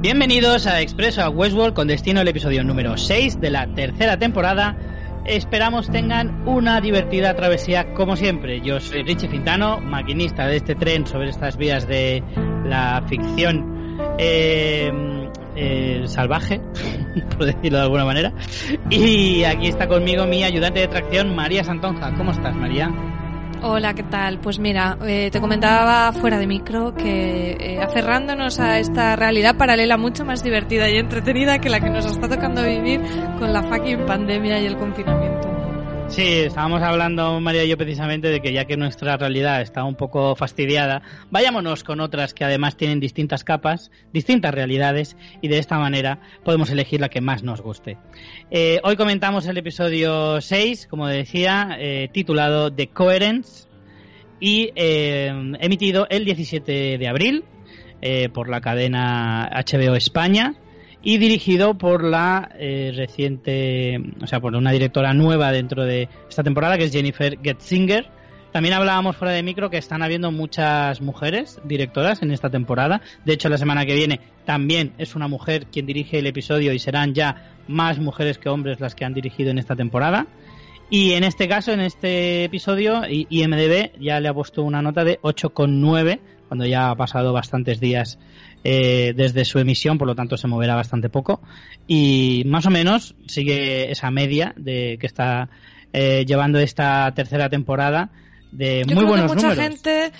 Bienvenidos a Expreso a Westworld con destino al episodio número 6 de la tercera temporada. Esperamos tengan una divertida travesía como siempre. Yo soy Richie Fintano, maquinista de este tren sobre estas vías de la ficción eh, eh, salvaje, por decirlo de alguna manera. Y aquí está conmigo mi ayudante de tracción, María Santonja. ¿Cómo estás, María? Hola, ¿qué tal? Pues mira, eh, te comentaba fuera de micro que eh, aferrándonos a esta realidad paralela mucho más divertida y entretenida que la que nos está tocando vivir con la fucking pandemia y el confinamiento. Sí, estábamos hablando María y yo precisamente de que ya que nuestra realidad está un poco fastidiada, vayámonos con otras que además tienen distintas capas, distintas realidades y de esta manera podemos elegir la que más nos guste. Eh, hoy comentamos el episodio 6, como decía, eh, titulado The Coherence y eh, emitido el 17 de abril por la cadena HBO España y dirigido por la eh, reciente, o sea, por una directora nueva dentro de esta temporada, que es Jennifer Getzinger. También hablábamos fuera de micro que están habiendo muchas mujeres directoras en esta temporada. De hecho, la semana que viene también es una mujer quien dirige el episodio y serán ya más mujeres que hombres las que han dirigido en esta temporada. Y en este caso, en este episodio, IMDB ya le ha puesto una nota de 8,9 cuando ya ha pasado bastantes días eh, desde su emisión, por lo tanto se moverá bastante poco. Y más o menos sigue esa media de que está eh, llevando esta tercera temporada de muy buenos mucha números. gente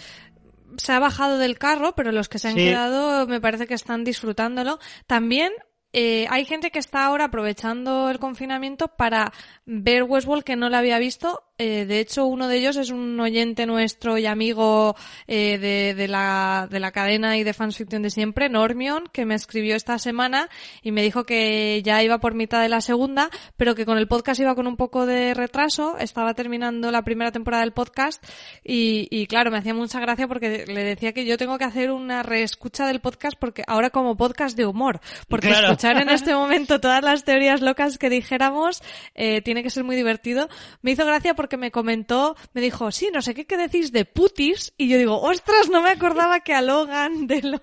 se ha bajado del carro, pero los que se han quedado me parece que están disfrutándolo. También eh, hay gente que está ahora aprovechando el confinamiento para ver Westworld que no la había visto eh, de hecho, uno de ellos es un oyente nuestro y amigo eh, de, de, la, de la cadena y de fans fiction de siempre, Normion, que me escribió esta semana y me dijo que ya iba por mitad de la segunda, pero que con el podcast iba con un poco de retraso, estaba terminando la primera temporada del podcast y, y claro, me hacía mucha gracia porque le decía que yo tengo que hacer una reescucha del podcast porque ahora como podcast de humor, porque escuchar en este momento todas las teorías locas que dijéramos eh, tiene que ser muy divertido. Me hizo gracia porque que me comentó, me dijo, sí, no sé qué, qué decís de putis. Y yo digo, ostras, no me acordaba que a Logan de los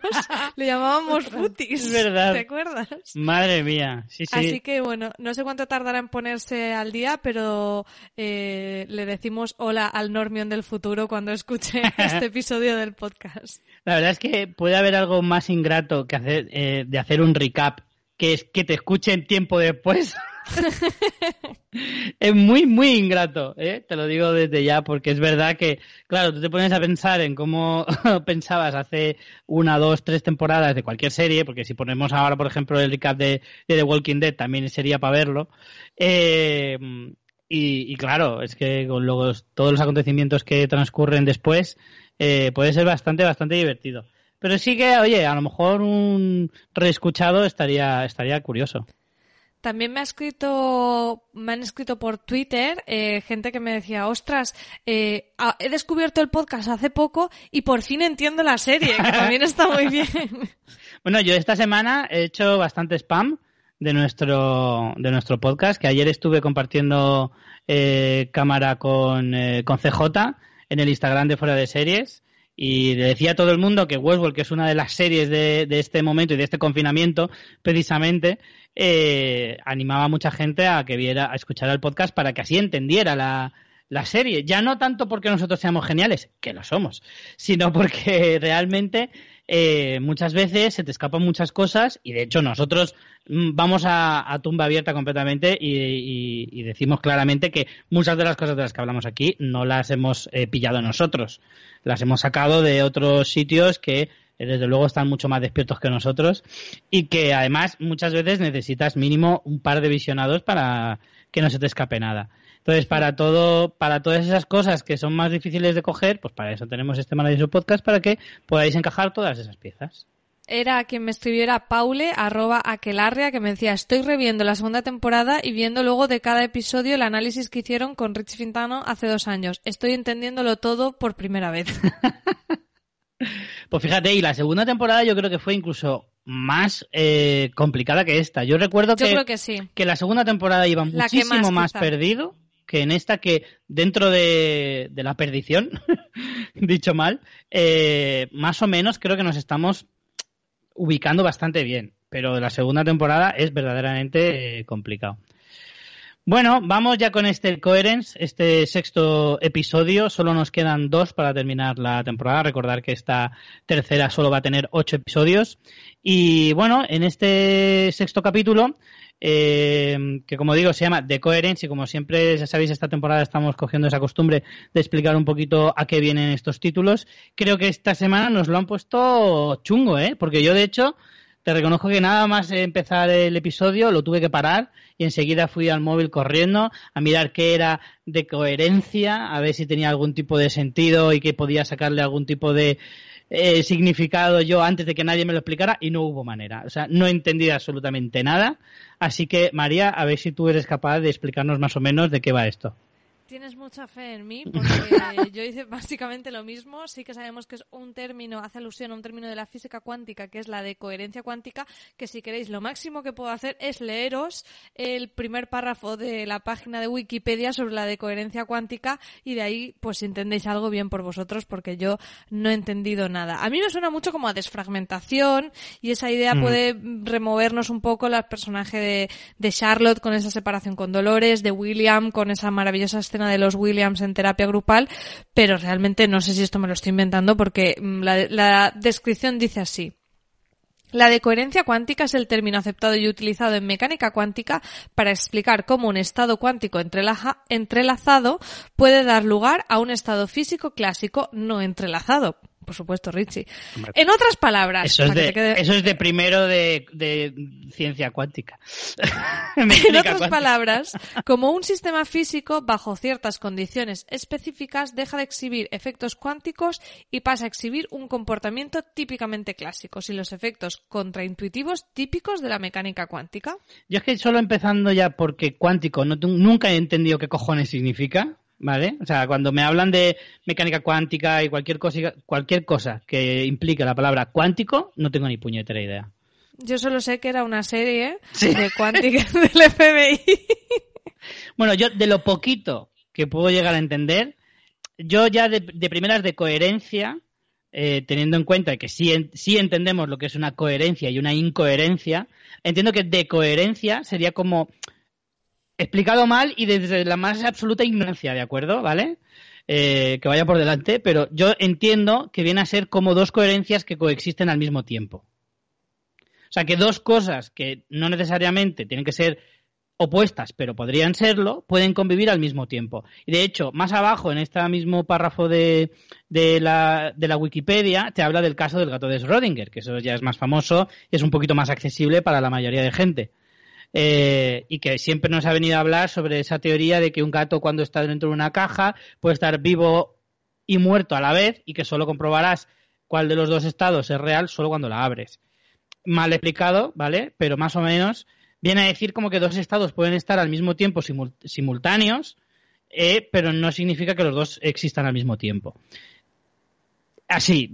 le llamábamos putis. Es verdad. ¿Te acuerdas? Madre mía, sí, sí. Así que bueno, no sé cuánto tardará en ponerse al día, pero eh, le decimos hola al Normion del futuro cuando escuche este episodio del podcast. La verdad es que puede haber algo más ingrato que hacer, eh, de hacer un recap, que es que te escuchen tiempo después. es muy, muy ingrato, ¿eh? te lo digo desde ya, porque es verdad que, claro, tú te pones a pensar en cómo pensabas hace una, dos, tres temporadas de cualquier serie, porque si ponemos ahora, por ejemplo, el recap de, The Walking Dead, también sería para verlo. Eh, y, claro, es que con todos los acontecimientos que transcurren después, eh, puede ser bastante, bastante divertido. Pero sí que, oye, a lo mejor un reescuchado estaría, estaría curioso. También me ha escrito, me han escrito por Twitter eh, gente que me decía, ostras, eh, he descubierto el podcast hace poco y por fin entiendo la serie, que también está muy bien. bueno, yo esta semana he hecho bastante spam de nuestro de nuestro podcast, que ayer estuve compartiendo eh, cámara con, con CJ en el Instagram de Fuera de Series y le decía a todo el mundo que Westworld, que es una de las series de, este momento y de este confinamiento, precisamente, eh, animaba a mucha gente a que viera, a escuchar el podcast para que así entendiera la, la serie. Ya no tanto porque nosotros seamos geniales, que lo somos, sino porque realmente eh, muchas veces se te escapan muchas cosas y de hecho nosotros mm, vamos a, tumba abierta completamente y, decimos claramente que muchas de las cosas de las que hablamos aquí no las hemos eh, pillado nosotros, las hemos sacado de otros sitios que desde luego están mucho más despiertos que nosotros y que además muchas veces necesitas mínimo un par de visionados para que no se te escape nada. Entonces, para todo, para todas esas cosas que son más difíciles de coger, pues para eso tenemos este maravilloso podcast para que podáis encajar todas esas piezas. era quien me escribiera Paule, arroba aquelarria, que me decía, estoy reviendo la segunda temporada y viendo luego de cada episodio el análisis que hicieron con Rich Fintano hace dos años. Estoy entendiéndolo todo por primera vez. pues fíjate, y la segunda temporada yo creo que fue incluso más eh, complicada que esta. Yo recuerdo que, creo que, sí. que la segunda temporada iba muchísimo más, perdido que en esta que dentro de, de la perdición, dicho mal, eh, más o menos creo que nos estamos ubicando bastante bien, pero la segunda temporada es verdaderamente eh, complicado. Bueno, vamos ya con este Coherence, este sexto episodio. Solo nos quedan dos para terminar la temporada. Recordar que esta tercera solo va a tener ocho episodios. Y bueno, en este sexto capítulo, eh, que como digo se llama The Coherence y como siempre ya sabéis esta temporada estamos cogiendo esa costumbre de explicar un poquito a qué vienen estos títulos. Creo que esta semana nos lo han puesto chungo, ¿eh? Porque yo de hecho te reconozco que nada más empezar el episodio lo tuve que parar y enseguida fui al móvil corriendo a mirar qué era de coherencia, a ver si tenía algún tipo de sentido y que podía sacarle algún tipo de eh, significado yo antes de que nadie me lo explicara y no hubo manera. O sea, no entendí absolutamente nada. Así que, María, a ver si tú eres capaz de explicarnos más o menos de qué va esto. Tienes mucha fe en mí porque yo hice básicamente lo mismo. Sí que sabemos que es un término, hace alusión a un término de la física cuántica, que es la de coherencia cuántica, que si queréis lo máximo que puedo hacer es leeros el primer párrafo de la página de Wikipedia sobre la de coherencia cuántica y de ahí pues entendéis algo bien por vosotros porque yo no he entendido nada. A mí me suena mucho como a desfragmentación y esa idea mm. puede removernos un poco el personaje de, de Charlotte con esa separación con Dolores, de William con esa maravillosa escena de los Williams en terapia grupal, pero realmente no sé si esto me lo estoy inventando porque mm, la, descripción dice así. La decoherencia cuántica es el término aceptado y utilizado en mecánica cuántica para explicar cómo un estado cuántico entrelazado puede dar lugar a un estado físico clásico no entrelazado por supuesto, Richie. En otras palabras. Eso es, de, eso es de primero de, ciencia cuántica. en otras palabras, como un sistema físico, bajo ciertas condiciones específicas, deja de exhibir efectos cuánticos y pasa a exhibir un comportamiento típicamente clásico, sin los efectos contraintuitivos típicos de la mecánica cuántica. Yo es que solo empezando ya porque cuántico no, nunca he entendido qué cojones significa. ¿Vale? O sea, cuando me hablan de mecánica cuántica y cualquier cosa, cualquier cosa que implique la palabra cuántico, no tengo ni puñetera idea. Yo solo sé que era una serie de cuántica del FBI. Bueno, yo de lo poquito que puedo llegar a entender, yo ya de, primeras de coherencia, eh, teniendo en cuenta que sí, sí entendemos lo que es una coherencia y una incoherencia, entiendo que de coherencia sería como explicado mal y desde la más absoluta ignorancia, ¿de acuerdo? ¿Vale? Eh, que vaya por delante, pero yo entiendo que viene a ser como dos coherencias que coexisten al mismo tiempo. O sea, que dos cosas que no necesariamente tienen que ser opuestas, pero podrían serlo, pueden convivir al mismo tiempo. Y de hecho, más abajo, en este mismo párrafo de, de, la, de la Wikipedia, te habla del caso del gato de Schrödinger, que eso ya es más famoso y es un poquito más accesible para la mayoría de gente. Eh, y que siempre nos ha venido a hablar sobre esa teoría de que un gato cuando está dentro de una caja puede estar vivo y muerto a la vez y que solo comprobarás cuál de los dos estados es real solo cuando la abres. Mal explicado, ¿vale? Pero más o menos viene a decir como que dos estados pueden estar al mismo tiempo simultáneos, eh, pero no significa que los dos existan al mismo tiempo. Así.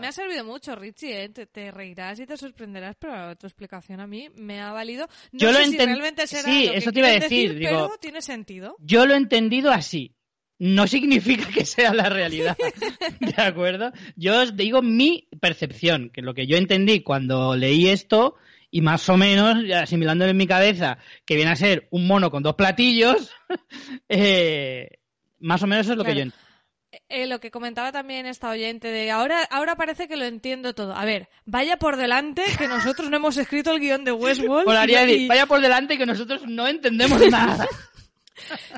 me ha servido mucho, Richie, ¿eh? te, reirás y te sorprenderás, pero tu explicación a mí me ha valido. No yo sé lo si realmente será sí, eso te iba a decir, pero tiene sentido. Yo lo he entendido así. No significa que sea la realidad, ¿de acuerdo? Yo os digo mi percepción, que lo que yo entendí cuando leí esto, y más o menos, asimilándolo en mi cabeza, que viene a ser un mono con dos platillos, eh, más o menos eso es lo que yo entiendo. Eh, lo que comentaba también esta oyente de ahora, ahora parece que lo entiendo todo. A ver, vaya por delante que nosotros no hemos escrito el guion de Westworld. vaya por delante que nosotros no entendemos nada.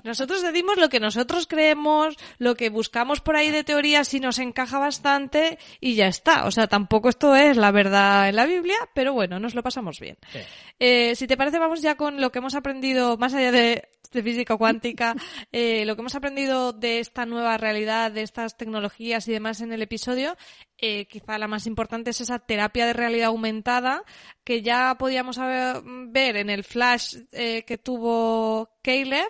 Nosotros decimos lo que nosotros creemos, lo que buscamos por ahí de teoría si nos encaja bastante y ya está. O sea, tampoco esto es la verdad en la Biblia, pero bueno, nos lo pasamos bien. Eh, si te parece, vamos ya con lo que hemos aprendido más allá de de física cuántica, eh, lo que hemos aprendido de esta nueva realidad, de estas tecnologías y demás en el episodio, eh, quizá la más importante es esa terapia de realidad aumentada que ya podíamos ver en el flash eh, que tuvo Caleb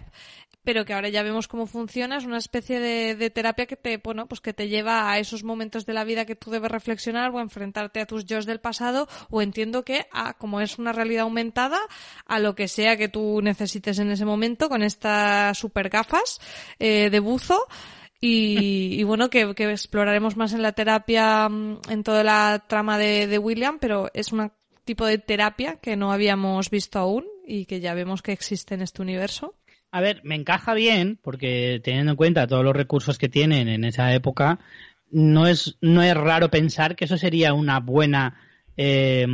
pero que ahora ya vemos cómo funciona, es una especie de, terapia que te, bueno, pues que te lleva a esos momentos de la vida que tú debes reflexionar o enfrentarte a tus yo del pasado, o entiendo que a, como es una realidad aumentada, a lo que sea que tú necesites en ese momento con estas super gafas eh, de buzo. Y, bueno, que, exploraremos más en la terapia, mm, en toda la trama de, de William, pero es un tipo de terapia que no habíamos visto aún y que ya vemos que existe en este universo. A ver, me encaja bien, porque teniendo en cuenta todos los recursos que tienen en esa época, no es, no es raro pensar que eso sería una buena eh,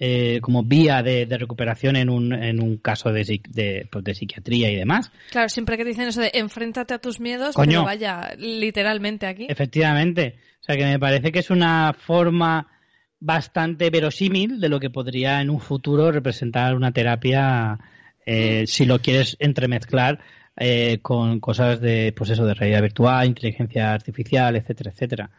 eh, como vía de, recuperación en un, en un caso de, pues de, psiquiatría y demás. Claro, siempre que dicen eso de enfréntate a tus miedos, Coño, vaya, literalmente aquí. Efectivamente. O sea que me parece que es una forma bastante verosímil de lo que podría en un futuro representar una terapia eh, si lo quieres entremezclar eh, con cosas de, pues eso, de realidad virtual, inteligencia artificial, etcétera, etcétera.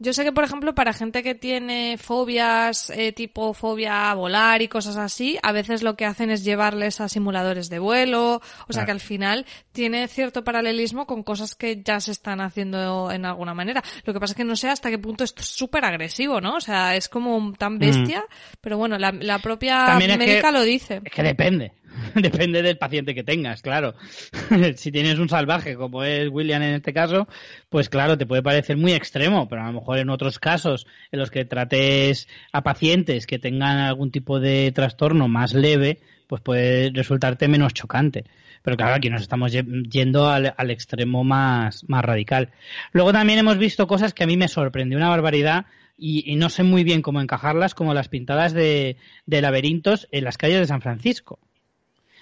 Yo sé que, por ejemplo, para gente que tiene fobias, eh, tipo fobia a volar y cosas así, a veces lo que hacen es llevarles a simuladores de vuelo, o sea que al final tiene cierto paralelismo con cosas que ya se están haciendo en alguna manera. Lo que pasa es que no sé hasta qué punto es súper agresivo, ¿no? O sea, es como tan bestia, mm. pero bueno, la, propia médica lo dice. Es que depende. Depende del paciente que tengas, claro. si tienes un salvaje, como es William en este caso, pues claro, te puede parecer muy extremo, pero a lo mejor en otros casos en los que trates a pacientes que tengan algún tipo de trastorno más leve, pues puede resultarte menos chocante. Pero claro, aquí nos estamos yendo al, extremo más, más radical. Luego también hemos visto cosas que a mí me sorprendió una barbaridad y, no sé muy bien cómo encajarlas, como las pintadas de laberintos en las calles de San Francisco.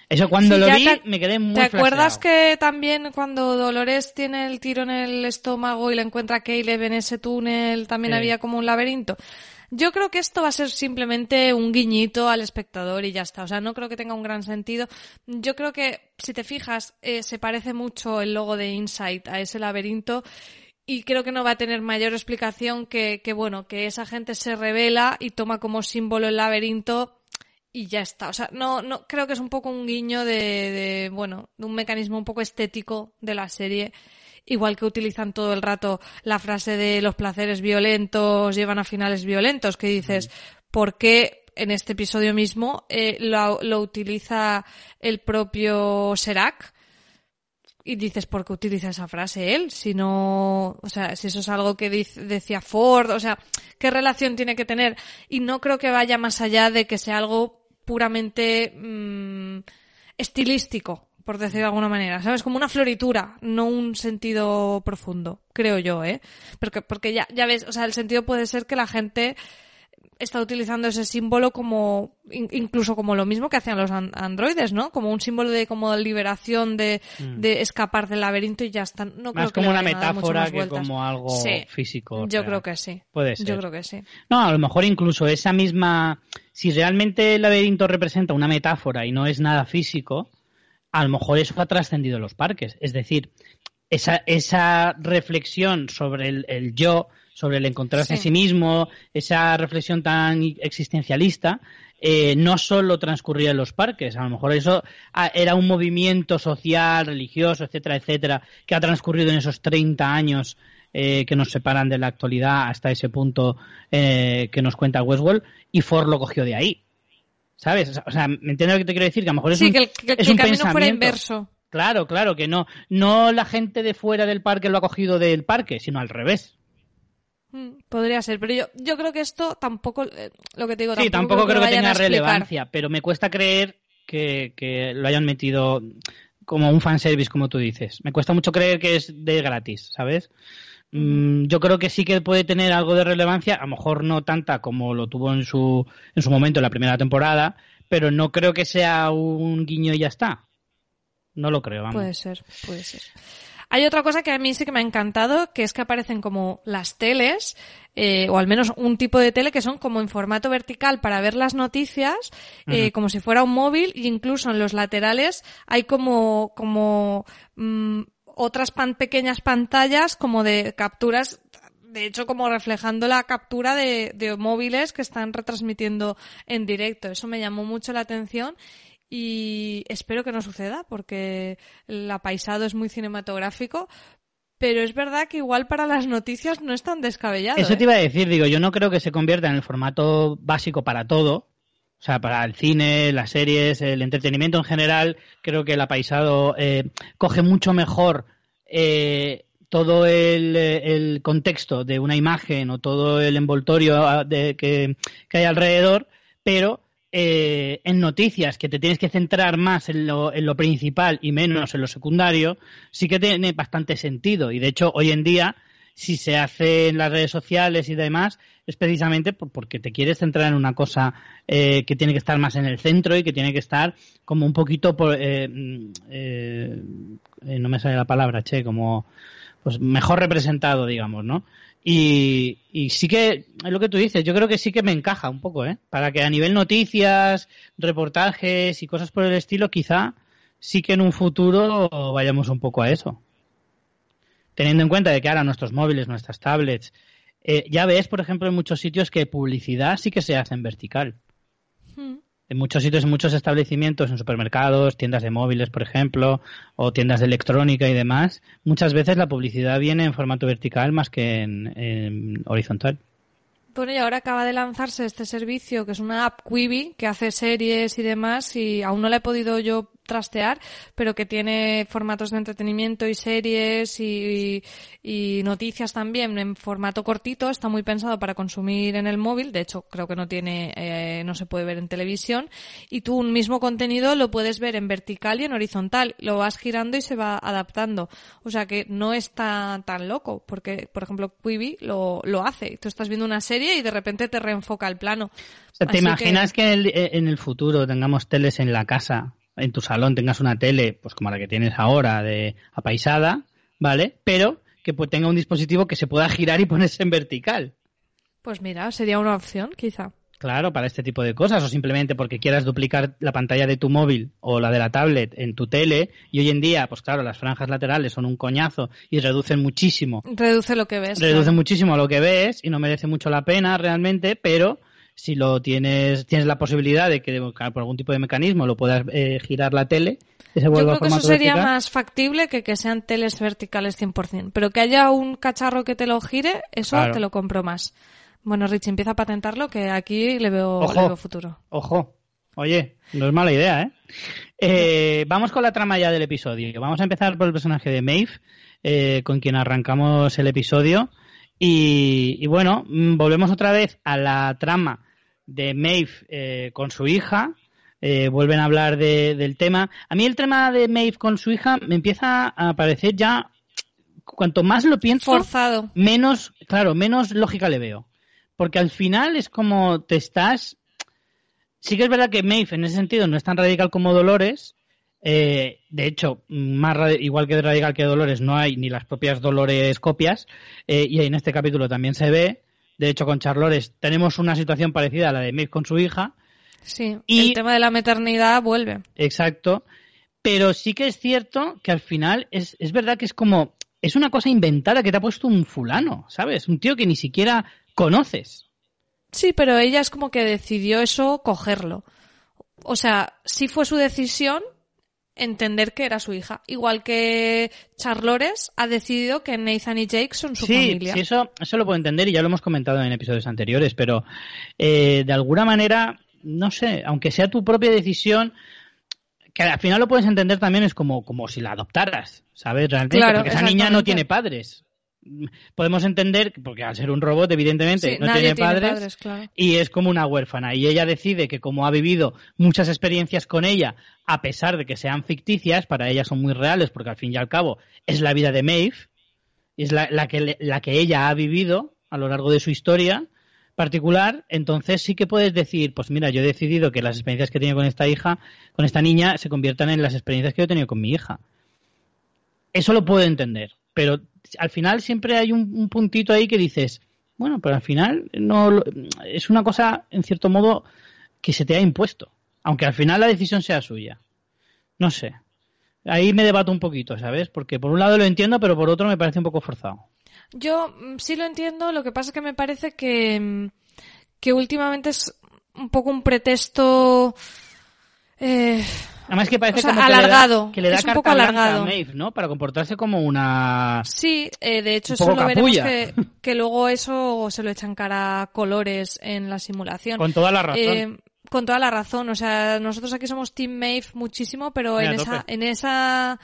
Eso cuando lo vi me quedé muy ¿Te acuerdas que también cuando Dolores tiene el tiro en el estómago y le encuentra a Caleb en ese túnel también había como un laberinto? Yo creo que esto va a ser simplemente un guiñito al espectador y ya está. O sea, no creo que tenga un gran sentido. Yo creo que, si te fijas, eh, se parece mucho el logo de Insight a ese laberinto y creo que no va a tener mayor explicación que, que, bueno, que esa gente se revela y toma como símbolo el laberinto y ya está. O sea, no, no, creo que es un poco un guiño de, de, bueno, de un mecanismo un poco estético de la serie. Igual que utilizan todo el rato la frase de los placeres violentos llevan a finales violentos, que dices, ¿por qué en este episodio mismo eh, lo, lo, utiliza el propio Serac? Y dices, ¿por qué utiliza esa frase él? Si no, o sea, si eso es algo que decía Ford, o sea, ¿qué relación tiene que tener? Y no creo que vaya más allá de que sea algo puramente mm, estilístico, por decir de alguna manera, ¿sabes? Como una floritura, no un sentido profundo, creo yo, ¿eh? Porque, porque ya, ya ves, o sea, el sentido puede ser que la gente está utilizando ese símbolo como incluso como lo mismo que hacían los androides, ¿no? Como un símbolo de como liberación de, mm. de escapar del laberinto y ya está. No más como una metáfora que como algo físico. Yo creo que sí. Puede ser. Yo creo que sí. No, a lo mejor incluso esa misma si realmente el laberinto representa una metáfora y no es nada físico, a lo mejor eso ha trascendido los parques. Es decir, esa, esa reflexión sobre el, yo, sobre el encontrarse a sí mismo, esa reflexión tan existencialista, eh, no solo transcurría en los parques, a lo mejor eso ah, era un movimiento social, religioso, etcétera, etcétera, que ha transcurrido en esos 30 años eh, que nos separan de la actualidad hasta ese punto eh, que nos cuenta Westworld y Ford lo cogió de ahí. ¿Sabes? O sea, ¿me entiendes lo que te quiero decir? Que a lo mejor es un, que el, camino fuera inverso. Claro, claro, que no, no la gente de fuera del parque lo ha cogido del parque, sino al revés. Mm, podría ser, pero yo, yo creo que esto tampoco, eh, lo que te digo, sí, tampoco, creo que, tenga relevancia, pero me cuesta creer que, que, lo hayan metido como un fanservice, como tú dices. Me cuesta mucho creer que es de gratis, ¿sabes? Mm, yo creo que sí que puede tener algo de relevancia, a lo mejor no tanta como lo tuvo en su, en su momento en la primera temporada, pero no creo que sea un guiño y ya está. No lo creo, vamos. Puede ser, puede ser. Hay otra cosa que a mí sí que me ha encantado, que es que aparecen como las teles, eh, o al menos un tipo de tele que son como en formato vertical para ver las noticias, eh, como si fuera un móvil, e incluso en los laterales hay como, como, mm, otras pan pequeñas pantallas como de capturas de hecho, como reflejando la captura de, de, móviles que están retransmitiendo en directo. Eso me llamó mucho la atención y espero que no suceda porque el apaisado es muy cinematográfico. Pero es verdad que igual para las noticias no es tan descabellado. Eso ¿eh? te iba a decir, digo, yo no creo que se convierta en el formato básico para todo, o sea, para el cine, las series, el entretenimiento en general, creo que el apaisado eh, coge mucho mejor eh, todo el, el, contexto de una imagen o todo el envoltorio ah, de, que, que hay alrededor, pero eh, en noticias que te tienes que centrar más en lo, en lo, principal y menos en lo secundario, sí que tiene bastante sentido. Y de hecho, hoy en día, si se hace en las redes sociales y demás, es precisamente porque te quieres centrar en una cosa eh, que tiene que estar más en el centro y que tiene que estar como un poquito por, eh, eh, eh no me sale la palabra, che, como pues mejor representado, digamos, ¿no? Y, y, sí que, es lo que tú dices, yo creo que sí que me encaja un poco, ¿eh? Para que a nivel noticias, reportajes y cosas por el estilo, quizá sí que en un futuro vayamos un poco a eso. Teniendo en cuenta de que ahora nuestros móviles, nuestras tablets, eh, ya ves, por ejemplo, en muchos sitios que publicidad sí que se hace en vertical. Hmm en muchos sitios, en muchos establecimientos, en supermercados, tiendas de móviles, por ejemplo, o tiendas de electrónica y demás, muchas veces la publicidad viene en formato vertical más que en, horizontal. Bueno, y ahora acaba de lanzarse este servicio, que es una app Quibi, que hace series y demás, y aún no la he podido yo trastear, pero que tiene formatos de entretenimiento y series y, y, noticias también en formato cortito. Está muy pensado para consumir en el móvil. De hecho, creo que no tiene, eh, no se puede ver en televisión. Y tú un mismo contenido lo puedes ver en vertical y en horizontal. Lo vas girando y se va adaptando. O sea que no está tan loco, porque, por ejemplo, Quibi lo, lo hace. Tú estás viendo una serie y de repente te reenfoca el plano. O sea, ¿Te imaginas que... que en, el, en el futuro tengamos teles en la casa en tu salón tengas una tele, pues como la que tienes ahora, de apaisada, ¿vale? Pero que pues, tenga un dispositivo que se pueda girar y ponerse en vertical. Pues mira, sería una opción, quizá. Claro, para este tipo de cosas, o simplemente porque quieras duplicar la pantalla de tu móvil o la de la tablet en tu tele, y hoy en día, pues claro, las franjas laterales son un coñazo y reducen muchísimo. Reduce lo que ves. Reduce claro. muchísimo lo que ves y no merece mucho la pena realmente, pero si lo tienes, tienes la posibilidad de que por algún tipo de mecanismo lo puedas eh, girar la tele, que se vuelva Yo creo que eso sería vertical. más factible que que sean teles verticales 100%, pero que haya un cacharro que te lo gire, eso claro. te lo compro más. Bueno, Rich, empieza a patentarlo, que aquí le veo, ojo, le veo futuro. Ojo, oye, no es mala idea, ¿eh? ¿eh? Vamos con la trama ya del episodio. Vamos a empezar por el personaje de Maeve, eh, con quien arrancamos el episodio. Y, y, bueno, mm, volvemos otra vez a la trama de Maeve eh, con su hija. Eh, vuelven a hablar de, del tema. A mí el tema de Maeve con su hija me empieza a parecer ya, cuanto más lo pienso, forzado. Menos, claro, menos lógica le veo. Porque al final es como te estás. Sí que es verdad que Maeve en ese sentido no es tan radical como Dolores, eh, de hecho, más igual que de Radical que Dolores, no hay ni las propias Dolores copias, eh, y en este capítulo también se ve. De hecho, con Charlores tenemos una situación parecida a la de Maeve con su hija. Sí, y, el tema de la maternidad vuelve. Exacto. Pero sí que es cierto que al final es, es verdad que es como. Es una cosa inventada que te ha puesto un fulano, ¿sabes? Un tío que ni siquiera conoces. Sí, pero ella es como que decidió eso cogerlo. O sea, sí fue su decisión, entender que era su hija. Igual que Charlores ha decidido que Nathan y Jake son su sí, familia. Sí, eso, eso lo puedo entender y ya lo hemos comentado en episodios anteriores, pero eh, de alguna manera, no sé, aunque sea tu propia decisión, que al final lo puedes entender también es como, como si la adoptaras, ¿sabes? Realmente, claro, porque esa niña no tiene padres podemos entender, porque al ser un robot, evidentemente, sí, no tiene, tiene padres, padres claro. y es como una huérfana. Y ella decide que como ha vivido muchas experiencias con ella, a pesar de que sean ficticias, para ella son muy reales, porque al fin y al cabo es la vida de Maeve, es la, la, que, la que ella ha vivido a lo largo de su historia particular, entonces sí que puedes decir, pues mira, yo he decidido que las experiencias que he tenido con esta hija, con esta niña, se conviertan en las experiencias que yo he tenido con mi hija. eso lo puedo entender. Pero al final siempre hay un, puntito ahí que dices, bueno, pero al final no es una cosa, en cierto modo, que se te ha impuesto. Aunque al final la decisión sea suya. No sé. Ahí me debato un poquito, ¿sabes? Porque por un lado lo entiendo, pero por otro me parece un poco forzado. Yo mm, sí lo entiendo, lo que pasa es que me parece que, mm, que últimamente es un poco un pretexto. Eh, Además que parece como alargado. Que le da, es un poco alargado. a Maeve, ¿no? Para comportarse como una... Sí, eh, de hecho eso lo veremos que, que, luego eso se lo echan cara colores en la simulación. Con toda la razón. Eh, con toda la razón. O sea, nosotros aquí somos Team Maeve muchísimo, pero en esa, en esa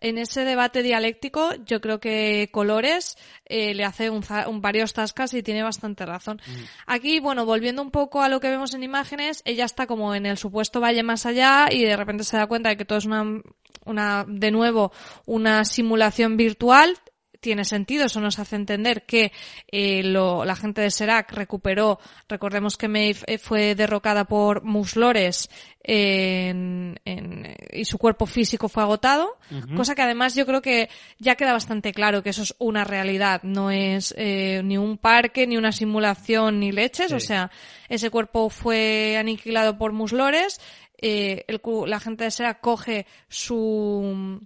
en ese debate dialéctico, yo creo que Colores eh, le hace un, varios tascas y tiene bastante razón. Mm. Aquí, bueno, volviendo un poco a lo que vemos en imágenes, ella está como en el supuesto valle más allá y de repente se da cuenta de que todo es una, una de nuevo, una simulación virtual tiene sentido, eso nos hace entender que eh, lo, la gente de Serac recuperó, recordemos que Maeve eh, fue derrocada por Muslores en, y su cuerpo físico fue agotado, cosa que además yo creo que ya queda bastante claro que eso es una realidad, no es eh, ni un parque, ni una simulación, ni leches, o sea, ese cuerpo fue aniquilado por Muslores, eh, el, la gente de Serac coge su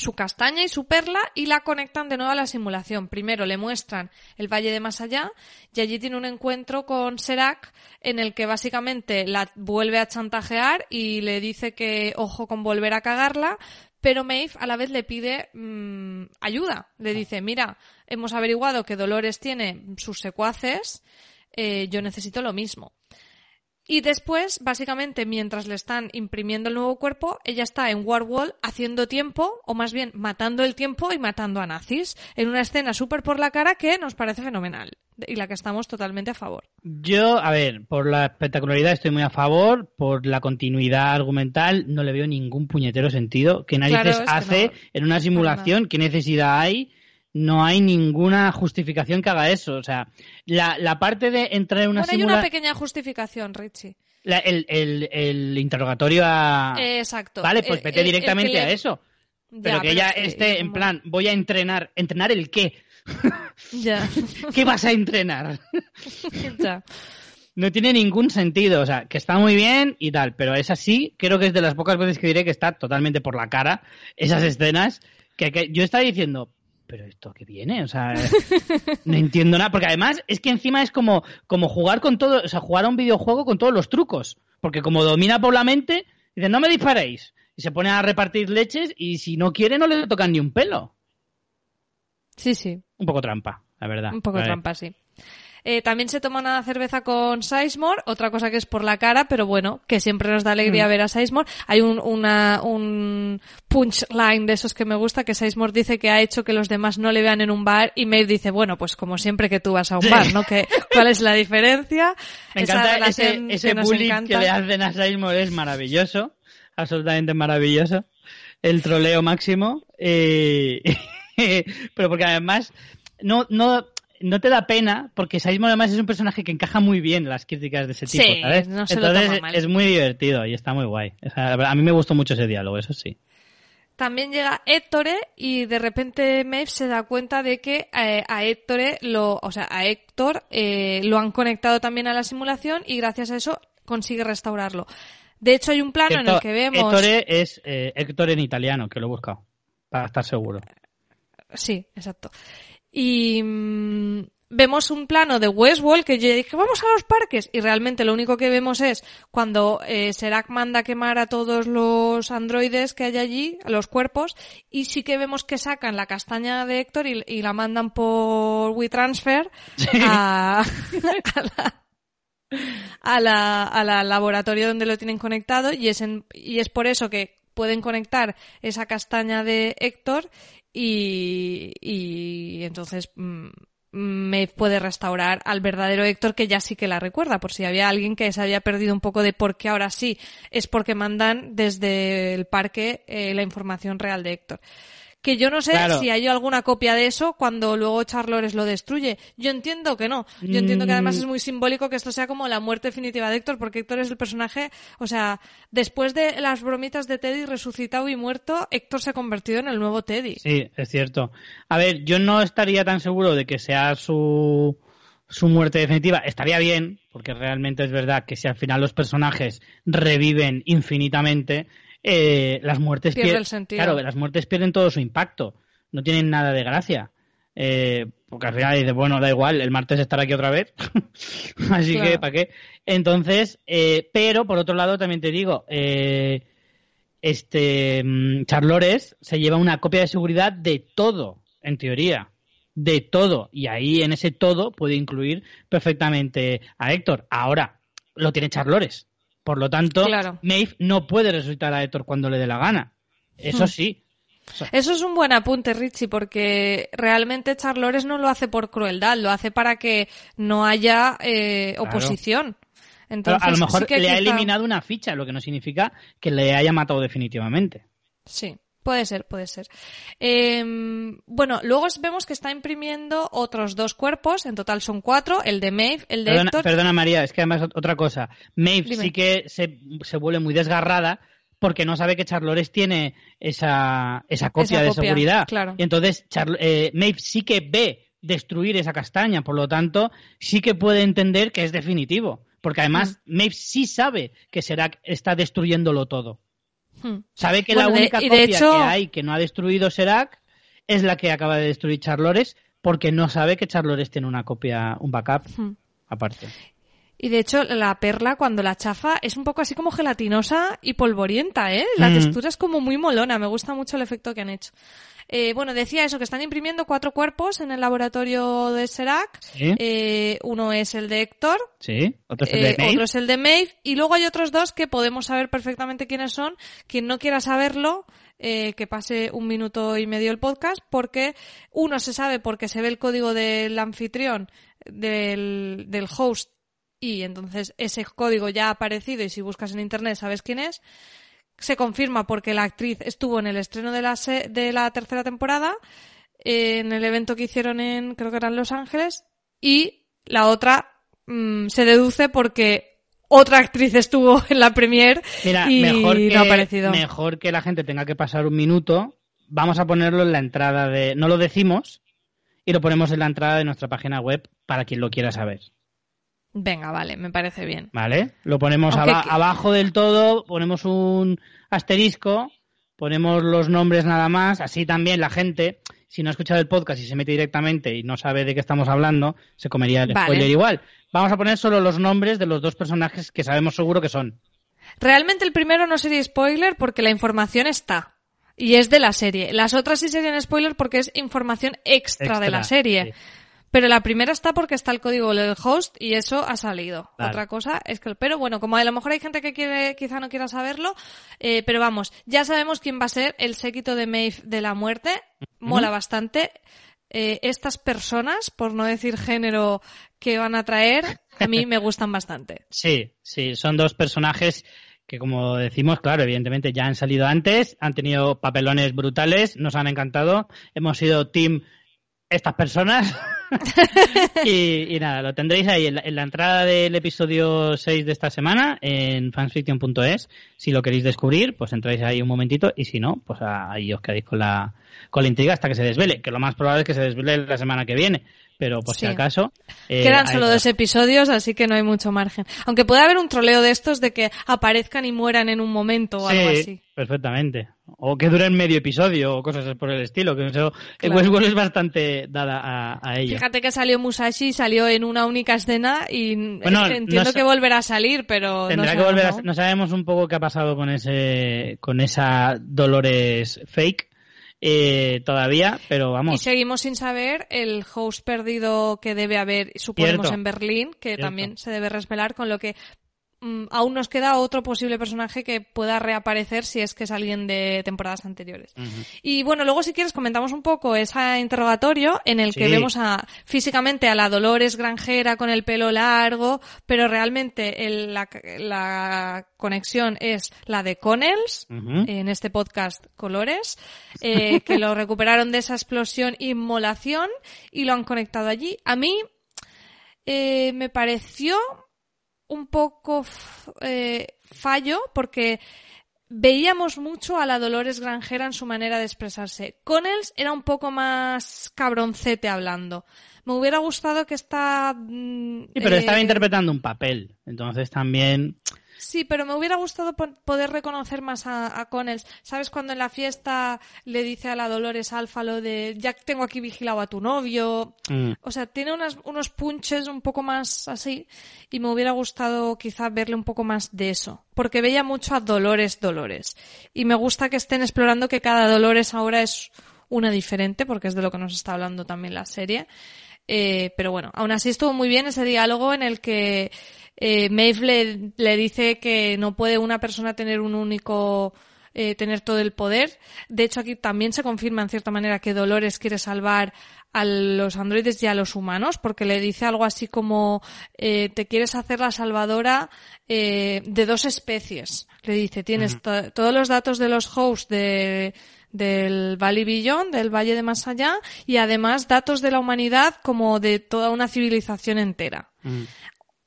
su castaña y su perla y la conectan de nuevo a la simulación. Primero le muestran el Valle de Más Allá y allí tiene un encuentro con Serac en el que básicamente la vuelve a chantajear y le dice que ojo con volver a cagarla, pero Maeve a la vez le pide mm, ayuda. Le dice, mira, hemos averiguado que Dolores tiene sus secuaces, eh, yo necesito lo mismo. Y después, básicamente, mientras le están imprimiendo el nuevo cuerpo, ella está en Warwall haciendo tiempo, o más bien matando el tiempo y matando a nazis, en una escena súper por la cara que nos parece fenomenal y la que estamos totalmente a favor. Yo, a ver, por la espectacularidad estoy muy a favor, por la continuidad argumental no le veo ningún puñetero sentido. que nadie hace en una simulación? ¿Qué necesidad hay? No hay ninguna justificación que haga eso. O sea, la, la parte de entrar en una bueno, hay una pequeña justificación, Richie. el, el, el, interrogatorio a... Exacto. Vale, pues vete directamente a eso. Pero que ella esté en plan, voy a entrenar. ¿Entrenar el qué? ya. ¿Qué vas a entrenar? ya. No tiene ningún sentido, o sea, que está muy bien y tal, pero es así, creo que es de las pocas veces que diré que está totalmente por la cara esas escenas que, que yo estaba diciendo, pero esto que viene, o sea, no entiendo nada, porque además es que encima es como, como jugar con todo, o sea, jugar a un videojuego con todos los trucos, porque como domina por la mente, dice, no me disparéis, y se pone a repartir leches y si no quiere no le tocan ni un pelo. Sí, sí. Un poco trampa, la verdad. Un poco trampa, sí. Eh, también se toma una cerveza con Sizemore, otra cosa que es por la cara, pero bueno, que siempre nos da alegría mm. ver a Sizemore. Hay un, una, un punchline de esos que me gusta, que Sizemore dice que ha hecho que los demás no le vean en un bar y Maeve dice, bueno, pues como siempre que tú vas a un bar, ¿no? Que, ¿Cuál es la diferencia? Me encanta ese, ese bullying que le hacen a Sizemore es maravilloso, absolutamente maravilloso. El troleo máximo. Eh, pero porque además no, no, no te da pena porque Sizemore además es un personaje que encaja muy bien en las críticas de ese tipo, ¿sabes? Entonces es muy divertido y está muy guay. a mí me gustó mucho ese diálogo, eso sí. También llega Héctor y de repente Maeve se da cuenta de que eh, a Héctor lo, o sea, a Héctor eh, lo han conectado también a la simulación y gracias a eso consigue restaurarlo. De hecho hay un plano en el que vemos. Héctor es eh, Héctor en italiano, que lo he buscado para estar seguro. Sí, exacto. Y mm, vemos un plano de Westworld que yo dije, vamos a los parques. Y realmente lo único que vemos es cuando eh, Serac manda a quemar a todos los androides que hay allí, a los cuerpos, y sí que vemos que sacan la castaña de Héctor y, la mandan por WeTransfer a, a, la, a la laboratorio donde lo tienen conectado y es, y es por eso que pueden conectar esa castaña de Héctor y, y entonces mm, me puede restaurar al verdadero Héctor que ya sí que la recuerda, por si había alguien que se había perdido un poco de por qué ahora sí, es porque mandan desde el parque eh, la información real de Héctor. Que yo no sé si hay alguna copia de eso cuando luego Charlores lo destruye. Yo entiendo que no. Yo entiendo que además es muy simbólico que esto sea como la muerte definitiva de Héctor, porque Héctor es el personaje, o sea, después de las bromitas de Teddy resucitado y muerto, Héctor se ha convertido en el nuevo Teddy. Sí, es cierto. A ver, yo no estaría tan seguro de que sea su su muerte definitiva estaría bien, porque realmente es verdad que si al final los personajes reviven infinitamente, eh, las muertes Claro, las muertes pierden todo su impacto, no tienen nada de gracia. Eh, porque al final dice, bueno, da igual, el martes estará aquí otra vez, así que, ¿para qué? Entonces, eh, pero por otro lado también te digo, este mm, Charlores se lleva una copia de seguridad de todo, en teoría de todo. Y ahí en ese todo puede incluir perfectamente a Héctor. Ahora lo tiene Charlores. Por lo tanto, Maeve no puede resucitar a Héctor cuando le dé la gana. Eso hmm. sí. Eso es un buen apunte, Richie, porque realmente Charlores no lo hace por crueldad, lo hace para que no haya eh, oposición. Entonces, a lo mejor le ha eliminado una ficha, lo que no significa que le haya matado definitivamente. Sí. Puede ser, puede ser. Em, bueno, luego vemos que está imprimiendo otros dos cuerpos, en total son cuatro, el de Maeve, el de perdona, Héctor. Perdona María, es que además otra cosa. Maeve sí que se, se, vuelve muy desgarrada porque no sabe que Charlores tiene esa, esa copia de seguridad. Claro. Y entonces eh, Maeve sí que ve destruir esa castaña, por lo tanto sí que puede entender que es definitivo. Porque además mm. Maeve sí sabe que Serac está destruyéndolo todo. Hmm. Sabe que la única copia que hay que no ha destruido Serac es la que acaba de destruir Charlores porque no sabe que Charlores tiene una copia, un backup hmm. aparte. Y de hecho, la perla, cuando la chafa, es un poco así como gelatinosa y polvorienta, ¿eh? La hmm. textura es como muy molona, me gusta mucho el efecto que han hecho. Eh, bueno, decía eso, que están imprimiendo cuatro cuerpos en el laboratorio de Serac. Eh, uno es el de Héctor. Sí, otro es el de eh, Maeve. Otro es el de Maeve. Y luego hay otros dos que podemos saber perfectamente quiénes son. Quien no quiera saberlo, que pase un minuto y medio el podcast, porque uno se sabe porque se ve el código del anfitrión, del, del host, y entonces ese código ya ha aparecido y si buscas en internet sabes quién es se confirma porque la actriz estuvo en el estreno de la, de la tercera temporada, en el evento que hicieron en, creo que era en Los Ángeles, y la otra mm, se deduce porque otra actriz estuvo en la premier y mejor que, no ha aparecido. Mejor que la gente tenga que pasar un minuto, vamos a ponerlo en la entrada de... No lo decimos y lo ponemos en la entrada de nuestra página web para quien lo quiera saber. Venga, vale, me parece bien. Vale, lo ponemos abajo del todo, ponemos un asterisco, ponemos los nombres nada más, así también la gente, si no ha escuchado el podcast y se mete directamente y no sabe de qué estamos hablando, se comería el spoiler igual. Vamos a poner solo los nombres de los dos personajes que sabemos seguro que son. Realmente el primero no sería spoiler porque la información está. Y es de la serie. Las otras sí serían spoiler porque es información extra, de la serie. Pero la primera está porque está el código del host y eso ha salido. Otra cosa es que, pero bueno, como a lo mejor hay gente que quiere, quizá no quiera saberlo, eh, pero vamos, ya sabemos quién va a ser el séquito de Maeve de la muerte. Mola bastante. Eh, estas personas, por no decir género que van a traer, a mí me gustan bastante. Sí, sí, son dos personajes que como decimos, claro, evidentemente ya han salido antes, han tenido papelones brutales, nos han encantado, hemos sido team estas personas. y, nada, lo tendréis ahí en la, entrada del episodio 6 de esta semana en fansfiction.es. Si lo queréis descubrir, pues entráis ahí un momentito y si no, pues ahí os quedáis con la, con la intriga hasta que se desvele, que lo más probable es que se desvele la semana que viene pero por si acaso. Eh, Quedan solo dos episodios, así que no hay mucho margen. Aunque puede haber un troleo de estos de que aparezcan y mueran en un momento o algo así. Perfectamente. O que duren medio episodio o cosas por el estilo. Que eso, Westworld es bastante dada a, a ella. Fíjate que salió Musashi, salió en una única escena y entiendo que volverá a salir, pero. Tendrá que volver a, no sabemos un poco qué ha pasado con ese, con esa Dolores fake eh, todavía, pero vamos. Y seguimos sin saber el host perdido que debe haber, suponemos, en Berlín, que también se debe respelar, con lo que aún nos queda otro posible personaje que pueda reaparecer si es que es alguien de temporadas anteriores. Y bueno, luego si quieres comentamos un poco ese interrogatorio en el que vemos a físicamente a la Dolores granjera con el pelo largo, pero realmente la, conexión es la de Connells, en este podcast Colores, eh, que lo recuperaron de esa explosión inmolación y lo han conectado allí. A mí eh, me pareció un poco eh, fallo porque veíamos mucho a la Dolores Granjera en su manera de expresarse. Connells era un poco más cabroncete hablando. Me hubiera gustado que esta... Mm, sí, pero estaba eh, interpretando un papel. Entonces también Sí, pero me hubiera gustado poder reconocer más a, a Connells. ¿Sabes cuando en la fiesta le dice a la Dolores Alfa lo de ya tengo aquí vigilado a tu novio? Mm. O sea, tiene unos punches un poco más así y me hubiera gustado quizá verle un poco más de eso. Porque veía mucho a Dolores Dolores. Y me gusta que estén explorando que cada Dolores ahora es una diferente, porque es de lo que nos está hablando también la serie. Eh, pero bueno, aún así estuvo muy bien ese diálogo en el que eh, Maeve le, dice que no puede una persona tener un único eh, tener todo el poder. De hecho, aquí también se confirma en cierta manera que Dolores quiere salvar a los androides y a los humanos, porque le dice algo así como eh, te quieres hacer la salvadora eh, de dos especies. Le dice, tienes todos los datos de los hosts de, del Valley Beyond, del Valle de Más Allá, y además datos de la humanidad como de toda una civilización entera.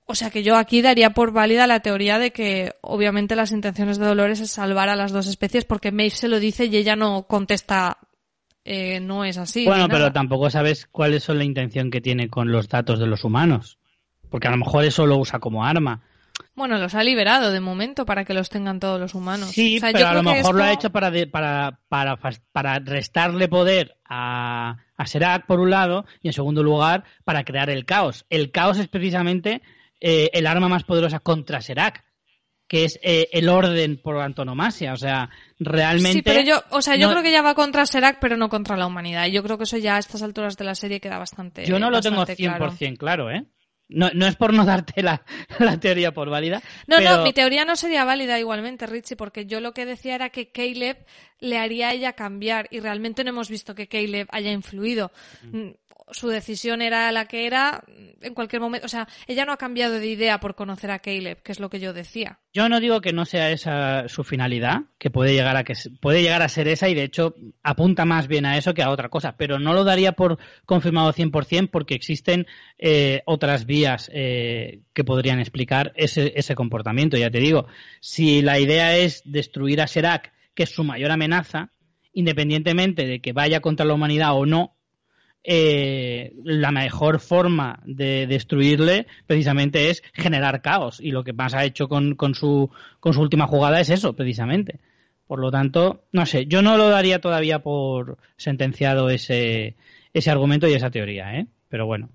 O sea que yo aquí daría por válida la teoría de que obviamente las intenciones de Dolores es salvar a las dos especies porque Maeve se lo dice y ella no contesta eh, no es así. Bueno, pero tampoco sabes cuál es la intención que tiene con los datos de los humanos. Porque a lo mejor eso lo usa como arma. Bueno, los ha liberado de momento para que los tengan todos los humanos. Sí, pero a lo mejor lo ha hecho para, para, para, para restarle poder a, a Serac, por un lado, y en segundo lugar, para crear el caos. El caos es precisamente eh, el arma más poderosa contra Serac, que es eh, el orden por antonomasia. O sea, realmente. Sí, pero yo, o sea, yo creo que ya va contra Serac, pero no contra la humanidad. Y yo creo que eso ya a estas alturas de la serie queda bastante. Yo no lo tengo 100% claro, ¿eh? No, no, es por no darte la, teoría por válida. No, no, mi teoría no sería válida igualmente, Richie, porque yo lo que decía era que Caleb le haría a ella cambiar y realmente no hemos visto que Caleb haya influido. Mm su decisión era la que era en cualquier momento. O sea, ella no ha cambiado de idea por conocer a Caleb, que es lo que yo decía. Yo no digo que no sea esa su finalidad, que puede llegar a que puede llegar a ser esa y de hecho apunta más bien a eso que a otra cosa, pero no lo daría por confirmado 100% porque existen eh, otras vías eh, que podrían explicar ese, ese comportamiento. Ya te digo, si la idea es destruir a Serac, que es su mayor amenaza, independientemente de que vaya contra la humanidad o no, eh, la mejor forma de destruirle precisamente es generar caos. Y lo que más ha hecho con, con, su, con su última jugada es eso, precisamente. Por lo tanto, no sé, yo no lo daría todavía por sentenciado ese, ese argumento y esa teoría, ¿eh? Pero bueno,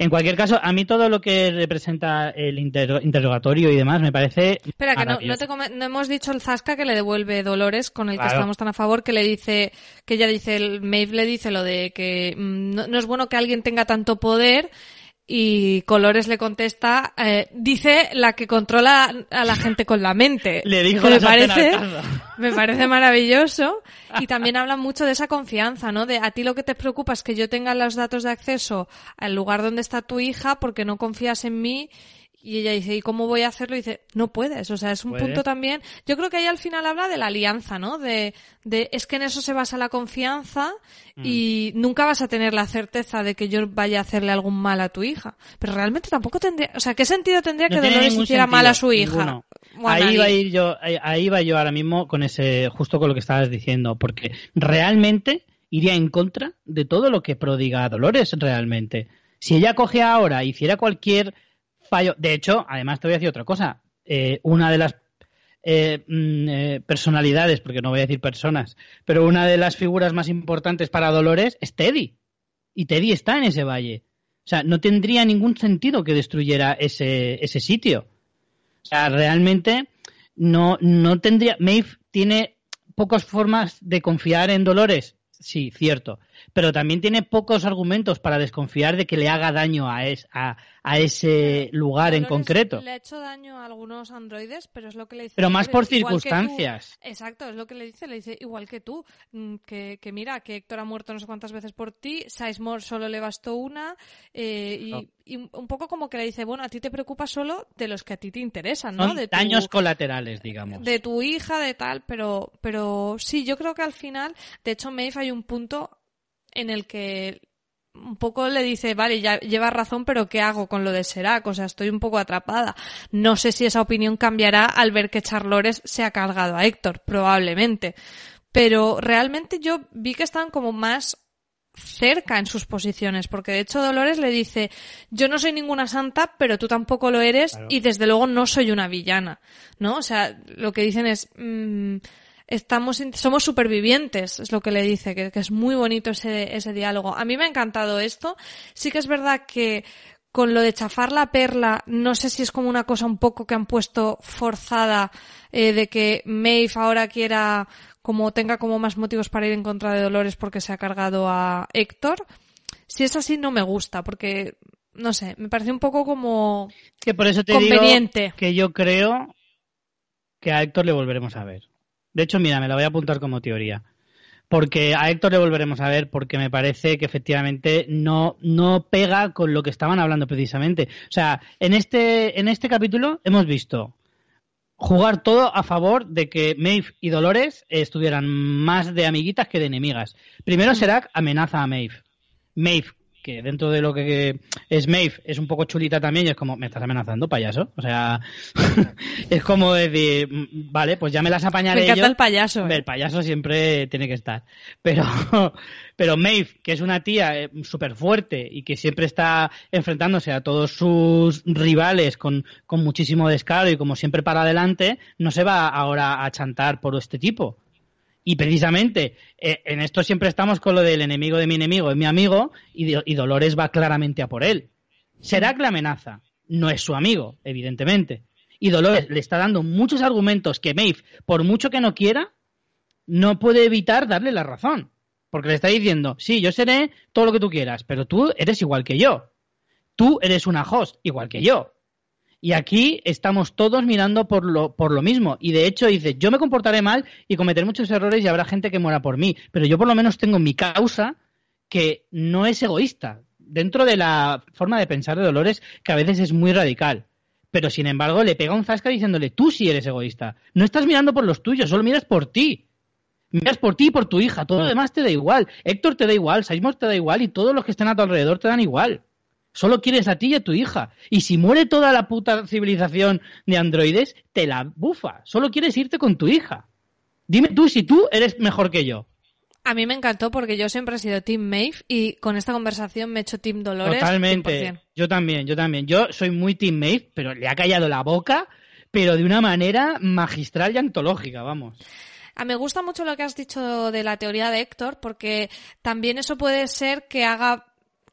en cualquier caso, a mí todo lo que representa el interrogatorio y demás me parece. Espera, que no, hemos dicho el Zasca que le devuelve Dolores, con el que estamos tan a favor, que le dice, que ella dice, el Maeve le dice lo de que mm, no, es bueno que alguien tenga tanto poder y Colores le contesta, eh, dice la que controla a la gente con la mente. Le dijo me parece, me parece maravilloso. Y también habla mucho de esa confianza, ¿no? De a ti lo que te preocupa es que yo tenga los datos de acceso al lugar donde está tu hija porque no confías en mí y ella dice, ¿y cómo voy a hacerlo? Y dice, no puedes. O sea, es un punto también. Yo creo que ahí al final habla de la alianza, ¿no? De, de es que en eso se basa la confianza mm. y nunca vas a tener la certeza de que yo vaya a hacerle algún mal a tu hija. Pero realmente tampoco tendría, o sea, ¿qué sentido tendría que Dolores hiciera mal a su hija? ahí va a ir yo, ahí va yo ahora mismo con ese, justo con lo que estabas diciendo, porque realmente iría en contra de todo lo que prodiga Dolores realmente. Si ella coge ahora, hiciera cualquier fallo. De hecho, además te voy a decir otra cosa. Eh, una de las eh, mm, eh, personalidades, porque no voy a decir personas, pero una de las figuras más importantes para Dolores es Teddy. Y Teddy está en ese valle. O sea, no tendría ningún sentido que destruyera ese, ese sitio. O sea, realmente no, no tendría. Maeve tiene pocas formas de confiar en Dolores. Sí, cierto. Pero también tiene pocos argumentos para desconfiar de que le haga daño a, a, ese lugar en concreto. Le ha hecho daño a algunos androides, pero es lo que le dice. Pero más por circunstancias. Exacto, es lo que le dice. Le dice, igual que tú, mm, que, que mira, que Héctor ha muerto no sé cuántas veces por ti, Sizemore solo le bastó una, eh, y, y, un poco como que le dice, bueno, a ti te preocupa solo de los que a ti te interesan, ¿no? de daños colaterales, digamos. De tu hija, de tal, pero, pero sí, yo creo que al final, de hecho, Maeve hay un punto en el que un poco le dice, vale, ya lleva razón, pero ¿qué hago con lo de Serac? O sea, estoy un poco atrapada. No sé si esa opinión cambiará al ver que Charlores se ha cargado a Héctor, probablemente. Pero realmente yo vi que están como más cerca en sus posiciones, porque de hecho Dolores le dice, yo no soy ninguna santa, pero tú tampoco lo eres y desde luego no soy una villana, ¿no? O sea, lo que dicen es, mm, estamos, somos supervivientes, es lo que le dice, que, es muy bonito ese, ese diálogo. A mí me ha encantado esto. Sí que es verdad que con lo de chafar la perla, no sé si es como una cosa un poco que han puesto forzada eh, de que Maeve ahora quiera como tenga como más motivos para ir en contra de Dolores porque se ha cargado a Héctor. Si es así no me gusta porque no sé, me parece un poco como que por eso te conveniente. Digo que yo creo que a Héctor le volveremos a ver. De hecho, mira, me la voy a apuntar como teoría. Porque a Héctor le volveremos a ver porque me parece que efectivamente no, no pega con lo que estaban hablando precisamente. O sea, en este, en este capítulo hemos visto jugar todo a favor de que Maeve y Dolores estuvieran más de amiguitas que de enemigas. Primero Serac amenaza a Maeve. Maeve que dentro de lo que es Maeve es un poco chulita también y es como, ¿me estás amenazando, payaso? O sea, es como decir, mm, vale, pues ya me las apañaré me encanta el payaso. El payaso siempre tiene que estar. Pero, pero Maeve, que es una tía eh, súper fuerte y que siempre está enfrentándose a todos sus rivales con, con muchísimo descaro y como siempre para adelante, no se va ahora a chantar por este tipo. Y precisamente eh, en esto siempre estamos con lo del enemigo de mi enemigo es mi amigo y, Dolores va claramente a por él. Será que la amenaza, no es su amigo, evidentemente. Y Dolores le está dando muchos argumentos que Maeve, por mucho que no quiera, no puede evitar darle la razón. Porque le está diciendo, sí, yo seré todo lo que tú quieras, pero tú eres igual que yo. Tú eres una host, igual que yo. Y aquí estamos todos mirando por lo, por lo mismo. Y de hecho dice, yo me comportaré mal y cometeré muchos errores y habrá gente que muera por mí. Pero yo por lo menos tengo mi causa que no es egoísta. Dentro de la forma de pensar de Dolores, que a veces es muy radical. Pero sin embargo le pega un zasca diciéndole, tú sí eres egoísta. No estás mirando por los tuyos, solo miras por ti. Miras por ti y por tu hija, todo lo demás te da igual. Héctor te da igual, Simon te da igual y todos los que estén a tu alrededor te dan igual. Solo quieres a ti y a tu hija. Y si muere toda la puta civilización de androides, te la bufa. Solo quieres irte con tu hija. Dime tú si tú eres mejor que yo. A mí me encantó porque yo siempre he sido Team Maeve y con esta conversación me he hecho Team Dolores. Totalmente. Yo también, yo también. Yo soy muy Team Maeve, pero le ha callado la boca, pero de una manera magistral y antológica, vamos. A ah, me gusta mucho lo que has dicho de la teoría de Héctor, porque también eso puede ser que haga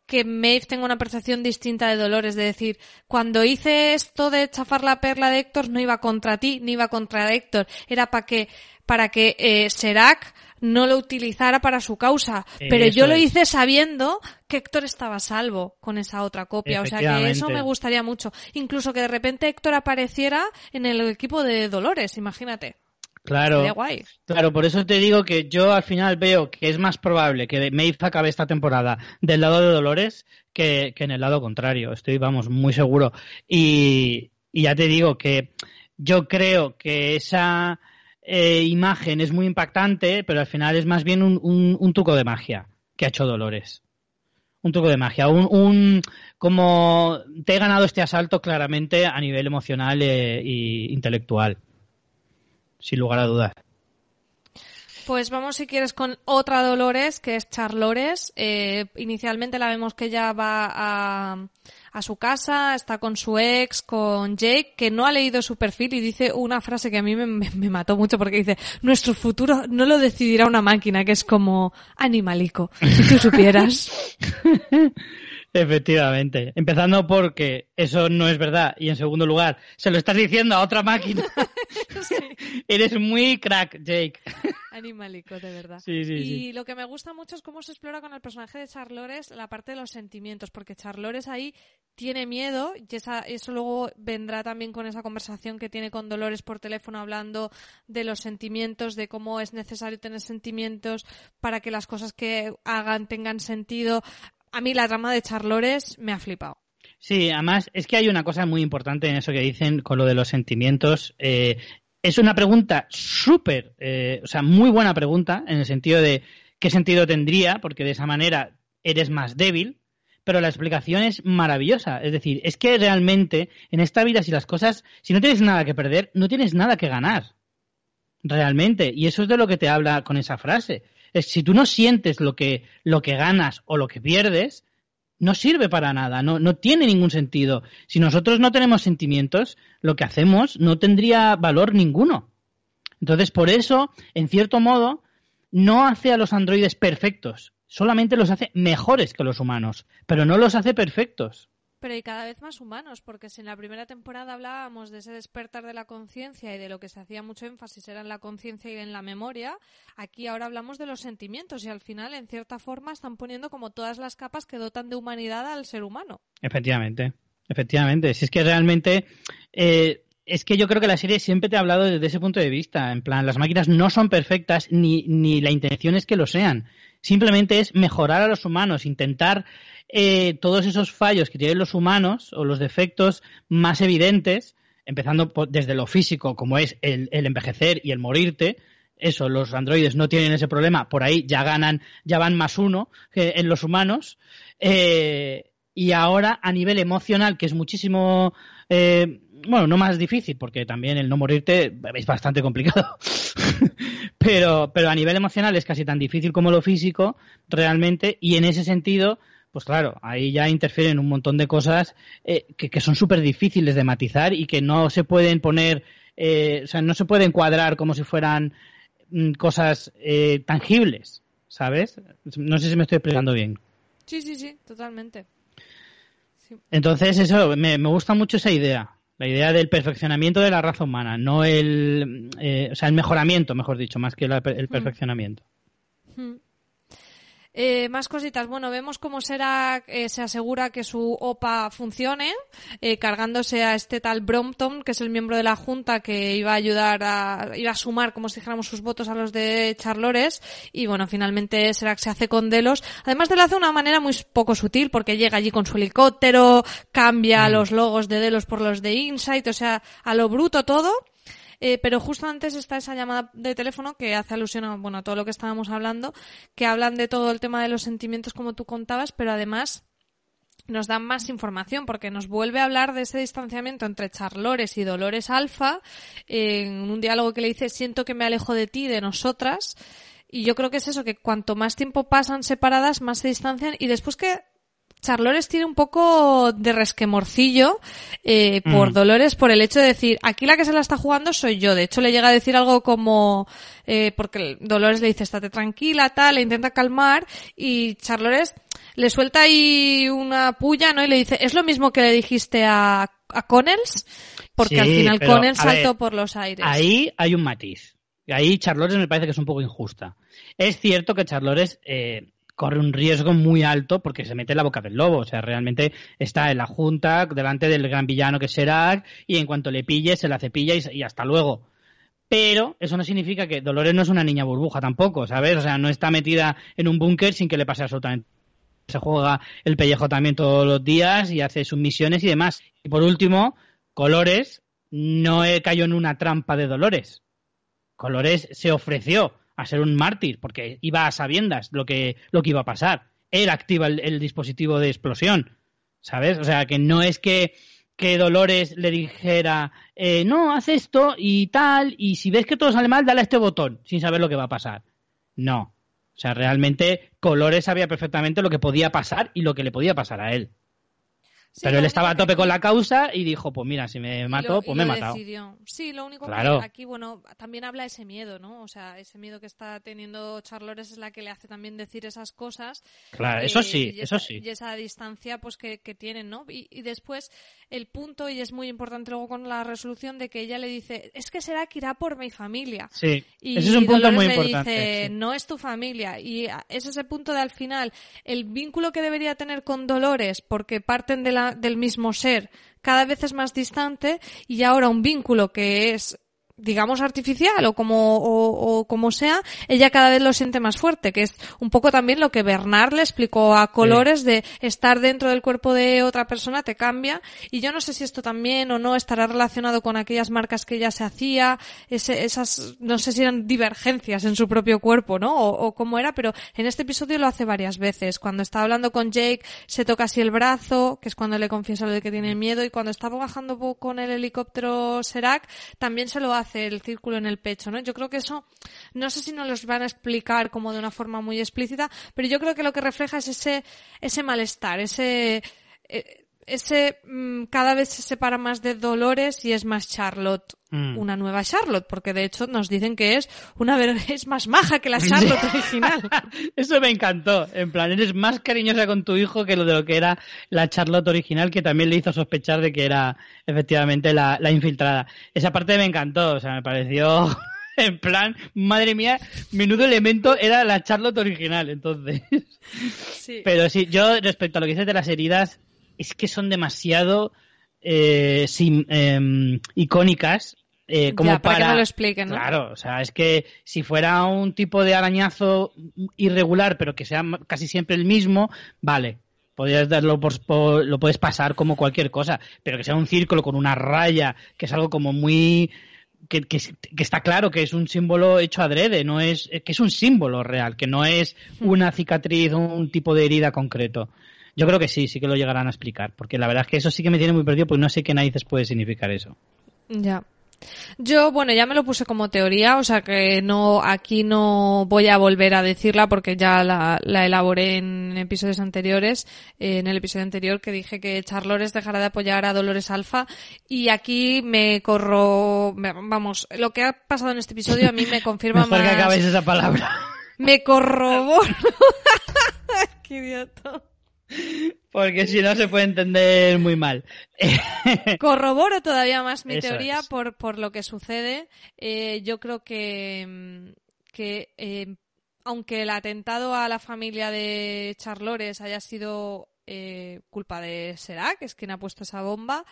que Maeve tenga una percepción distinta de Dolores, de decir, cuando hice esto de chafar la perla de Héctor, no iba contra ti, ni iba contra Héctor, era para que, para que eh, Serac no lo utilizara para su causa. Pero yo lo hice sabiendo que Héctor estaba salvo con esa otra copia. O sea que eso me gustaría mucho. Incluso que de repente Héctor apareciera en el equipo de Dolores, imagínate. Claro, claro, por eso te digo que yo al final veo que es más probable que Maeve acabe esta temporada del lado de Dolores que, en el lado contrario. Estoy, vamos, muy seguro. Y, ya te digo que yo creo que esa eh, imagen es muy impactante, pero al final es más bien un, un, truco de magia que ha hecho Dolores. Un truco de magia, un, un, como te he ganado este asalto claramente a nivel emocional e intelectual sin lugar a dudas. Pues vamos, si quieres, con otra Dolores, que es Charlores. Eh, inicialmente la vemos que ella va a, a, su casa, está con su ex, con Jake, que no ha leído su perfil y dice una frase que a mí me, me mató mucho porque dice, nuestro futuro no lo decidirá una máquina, que es como animalico, si tú supieras. Efectivamente. Empezando porque eso no es verdad. Y en segundo lugar, se lo estás diciendo a otra máquina. Eres muy crack, Jake. Animalico, de verdad. Sí, sí, y lo que me gusta mucho es cómo se explora con el personaje de Charlores la parte de los sentimientos, porque Charlores ahí tiene miedo y eso luego vendrá también con esa conversación que tiene con Dolores por teléfono hablando de los sentimientos, de cómo es necesario tener sentimientos para que las cosas que hagan tengan sentido. A mí la trama de Charlores me ha flipado. Sí, además es que hay una cosa muy importante en eso que dicen con lo de los sentimientos. Eh, es una pregunta súper, eh, o sea, muy buena pregunta en el sentido de qué sentido tendría, porque de esa manera eres más débil, pero la explicación es maravillosa. Es decir, es que realmente en esta vida si las cosas, si no tienes nada que perder, no tienes nada que ganar. Realmente. Y eso es de lo que te habla con esa frase. Si tú no sientes lo que, lo que ganas o lo que pierdes, no sirve para nada, no, no tiene ningún sentido. Si nosotros no tenemos sentimientos, lo que hacemos no tendría valor ninguno. Entonces, por eso, en cierto modo, no hace a los androides perfectos, solamente los hace mejores que los humanos, pero no los hace perfectos. Pero y cada vez más humanos, porque si en la primera temporada hablábamos de ese despertar de la conciencia y de lo que se hacía mucho énfasis era en la conciencia y en la memoria, aquí ahora hablamos de los sentimientos y al final, en cierta forma, están poniendo como todas las capas que dotan de humanidad al ser humano. Efectivamente, efectivamente. Si es que realmente... Eh, es que yo creo que la serie siempre te ha hablado desde ese punto de vista. En plan, las máquinas no son perfectas ni, ni la intención es que lo sean. Simplemente es mejorar a los humanos, intentar eh, todos esos fallos que tienen los humanos o los defectos más evidentes, empezando desde lo físico, como es el, envejecer y el morirte, eso, los androides no tienen ese problema, por ahí ya ganan, ya van más uno que en los humanos. Eh, y ahora a nivel emocional, que es muchísimo, eh, bueno, no más difícil, porque también el no morirte es bastante complicado, pero, pero a nivel emocional es casi tan difícil como lo físico, realmente, y en ese sentido, pues claro, ahí ya interfieren un montón de cosas eh, que, son súper difíciles de matizar y que no se pueden poner, eh, o sea, no se pueden cuadrar como si fueran mm, cosas eh, tangibles, ¿sabes? No sé si me estoy explicando bien. Sí, sí, sí, totalmente. Entonces, eso, me, gusta mucho esa idea. La idea del perfeccionamiento de la raza humana, no el, o sea, el mejoramiento, mejor dicho, más que el mm. perfeccionamiento. Mm. Eh, más cositas. Bueno, vemos cómo será, eh, se asegura que su OPA funcione, eh, cargándose a este tal Brompton, que es el miembro de la Junta que iba a ayudar a, iba a sumar, como si dijéramos, sus votos a los de Charlores. Y bueno, finalmente será que se hace con Delos. Además de lo hace de una manera muy poco sutil, porque llega allí con su helicóptero, cambia mm. los logos de Delos por los de Insight, o sea, a lo bruto todo. Eh, pero justo antes está esa llamada de teléfono que hace alusión a, bueno, a todo lo que estábamos hablando, que hablan de todo el tema de los sentimientos como tú contabas, pero además nos dan más información porque nos vuelve a hablar de ese distanciamiento entre Charlores y Dolores Alfa en un diálogo que le dice siento que me alejo de ti, de nosotras. Y yo creo que es eso, que cuanto más tiempo pasan separadas, más se distancian y después que Charlores tiene un poco de resquemorcillo eh, por mm. Dolores por el hecho de decir, aquí la que se la está jugando soy yo. De hecho, le llega a decir algo como, eh, porque Dolores le dice, estate tranquila, tal, le intenta calmar y Charlores le suelta ahí una puya, ¿no? Y le dice, es lo mismo que le dijiste a, a Connells, porque al final Connells saltó por los aires. Ahí hay un matiz. Ahí Charlores me parece que es un poco injusta. Es cierto que Charlores eh, corre un riesgo muy alto porque se mete en la boca del lobo. O sea, realmente está en la junta delante del gran villano que será y en cuanto le pille se la cepilla y, hasta luego. Pero eso no significa que Dolores no es una niña burbuja tampoco, ¿sabes? O sea, no está metida en un búnker sin que le pase absolutamente. Se juega el pellejo también todos los días y hace sus misiones y demás. Y por último, Colores no cayó en una trampa de Dolores. Colores se ofreció a ser un mártir, porque iba a sabiendas lo que, lo que iba a pasar. Él activa el, dispositivo de explosión, ¿sabes? O sea, que no es que, que Dolores le dijera, eh, no, haz esto y tal, y si ves que todo sale mal, dale a este botón, sin saber lo que va a pasar. No. O sea, realmente Colores sabía perfectamente lo que podía pasar y lo que le podía pasar a él. Pero él estaba a tope con la causa y dijo, pues mira, si me mato, pues me he matado. Sí, lo único que aquí, bueno, también habla ese miedo, ¿no? O sea, ese miedo que está teniendo Charlores es la que le hace también decir esas cosas. Claro, eso sí, eso sí. Y esa distancia, pues, que, tienen, ¿no? Y, y, después, el punto, y es muy importante luego con la resolución, de que ella le dice, es que será que irá por mi familia. Sí, y ese es un punto muy le importante. dice, no es tu familia. Y es ese punto de al final, el vínculo que debería tener con Dolores, porque parten de la, del mismo ser, cada vez es más distante y ahora un vínculo que es digamos artificial o como o, como sea ella cada vez lo siente más fuerte que es un poco también lo que Bernard le explicó a Colores de estar dentro del cuerpo de otra persona te cambia. Y yo no sé si esto también o no estará relacionado con aquellas marcas que ella se hacía ese, esas no sé si eran divergencias en su propio cuerpo no o, o cómo era pero en este episodio lo hace varias veces. Cuando está hablando con Jake se toca así el brazo que es cuando le confiesa lo de que tiene miedo y cuando está bajando con el helicóptero Serac también se lo hace el círculo en el pecho, ¿no? Yo creo que eso, no sé si nos los van a explicar como de una forma muy explícita, pero yo creo que lo que refleja es ese, ese malestar, ese, eh, ese mm, cada vez se separa más de Dolores y es más Charlotte, mm. una nueva Charlotte, porque de hecho nos dicen que es una es más maja que la Charlotte original. Eso me encantó, en plan eres más cariñosa con tu hijo que lo de lo que era la Charlotte original, que también le hizo sospechar de que era efectivamente la, la infiltrada. Esa parte me encantó, o sea, me pareció en plan, madre mía, menudo elemento era la Charlotte original, entonces. Sí. Pero sí, yo respecto a lo que dices de las heridas, es que son demasiado eh, em, icónicas eh, como para, que no lo expliquen, ¿no? Claro, o sea, es que si fuera un tipo de arañazo irregular, pero que sea casi siempre el mismo, vale, podrías darlo por, lo puedes pasar como cualquier cosa, pero que sea un círculo con una raya, que es algo como muy que, que, está claro que es un símbolo hecho adrede, no es que es un símbolo real, que no es hmm. una cicatriz o un tipo de herida concreto. Yo creo que sí, sí que lo llegarán a explicar, porque la verdad es que eso sí que me tiene muy perdido, porque no sé qué narices puede significar eso. Ya. Yo, bueno, ya me lo puse como teoría, o sea que no, aquí no voy a volver a decirla porque ya la, elaboré en episodios anteriores, en el episodio anterior que dije que Charlores dejará de apoyar a Dolores Alfa y aquí me corro, vamos, lo que ha pasado en este episodio a mí me confirma Mejor más. que acabéis esa palabra. Me corroboro. Qué idiota. Porque si no se puede entender muy mal. Corroboro todavía más mi teoría por, por lo que sucede. Eh, yo creo que, mm, que eh, aunque el atentado a la familia de Charlores haya sido eh, culpa de Serac, que es quien ha puesto esa bomba,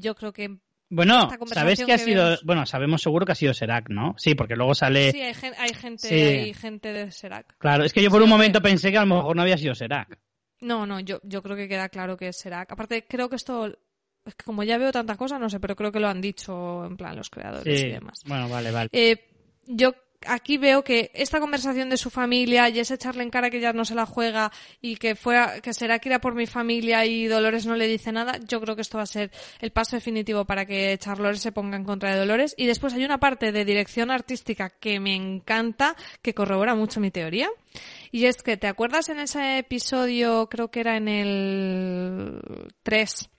yo creo que bueno, sabes que ha sido, bueno, sabemos seguro que ha sido Serac, ¿no? Sí, porque luego sale. Sí, hay, gente, hay gente de Serac. Claro, es que yo por un momento pensé que a lo mejor no había sido Serac. No, no, yo, yo creo que queda claro que será. Aparte, creo que esto, es que como ya veo tantas cosas, no sé, pero creo que lo han dicho en plan los creadores y demás. Bueno, vale, vale. Eh, yo aquí veo que esta conversación de su familia y ese echarle en cara que ya no se la juega y que fuera, que será que irá por mi familia y Dolores no le dice nada, yo creo que esto va a ser el paso definitivo para que Charlores se ponga en contra de Dolores. Y después hay una parte de dirección artística que me encanta, que corrobora mucho mi teoría. Y es que, ¿te acuerdas en ese episodio, creo que era en el 3,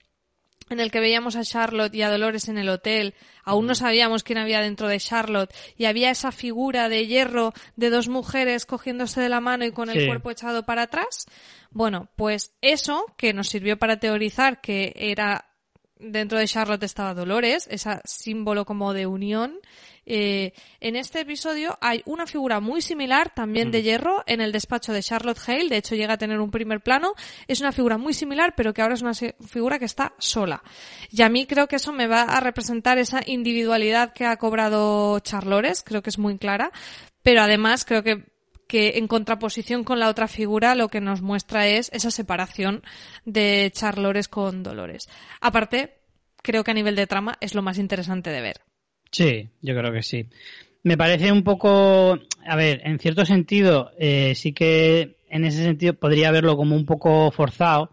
en el que veíamos a Charlotte y a Dolores en el hotel, aún no sabíamos quién había dentro de Charlotte, y había esa figura de hierro de dos mujeres cogiéndose de la mano y con el cuerpo echado para atrás. Bueno, pues eso, que nos sirvió para teorizar que era dentro de Charlotte estaba Dolores, ese símbolo como de unión, eh, en este episodio hay una figura muy similar, también de hierro, en el despacho de Charlotte Hale. De hecho, llega a tener un primer plano. Es una figura muy similar, pero que ahora es una figura que está sola. Y a mí creo que eso me va a representar esa individualidad que ha cobrado Charlores. Creo que es muy clara. Pero además creo que que en contraposición con la otra figura lo que nos muestra es esa separación de Charlores con Dolores. Aparte, creo que a nivel de trama es lo más interesante de ver. Sí, yo creo que sí. Me parece un poco, a ver, en cierto sentido, eh, sí que en ese sentido podría verlo como un poco forzado,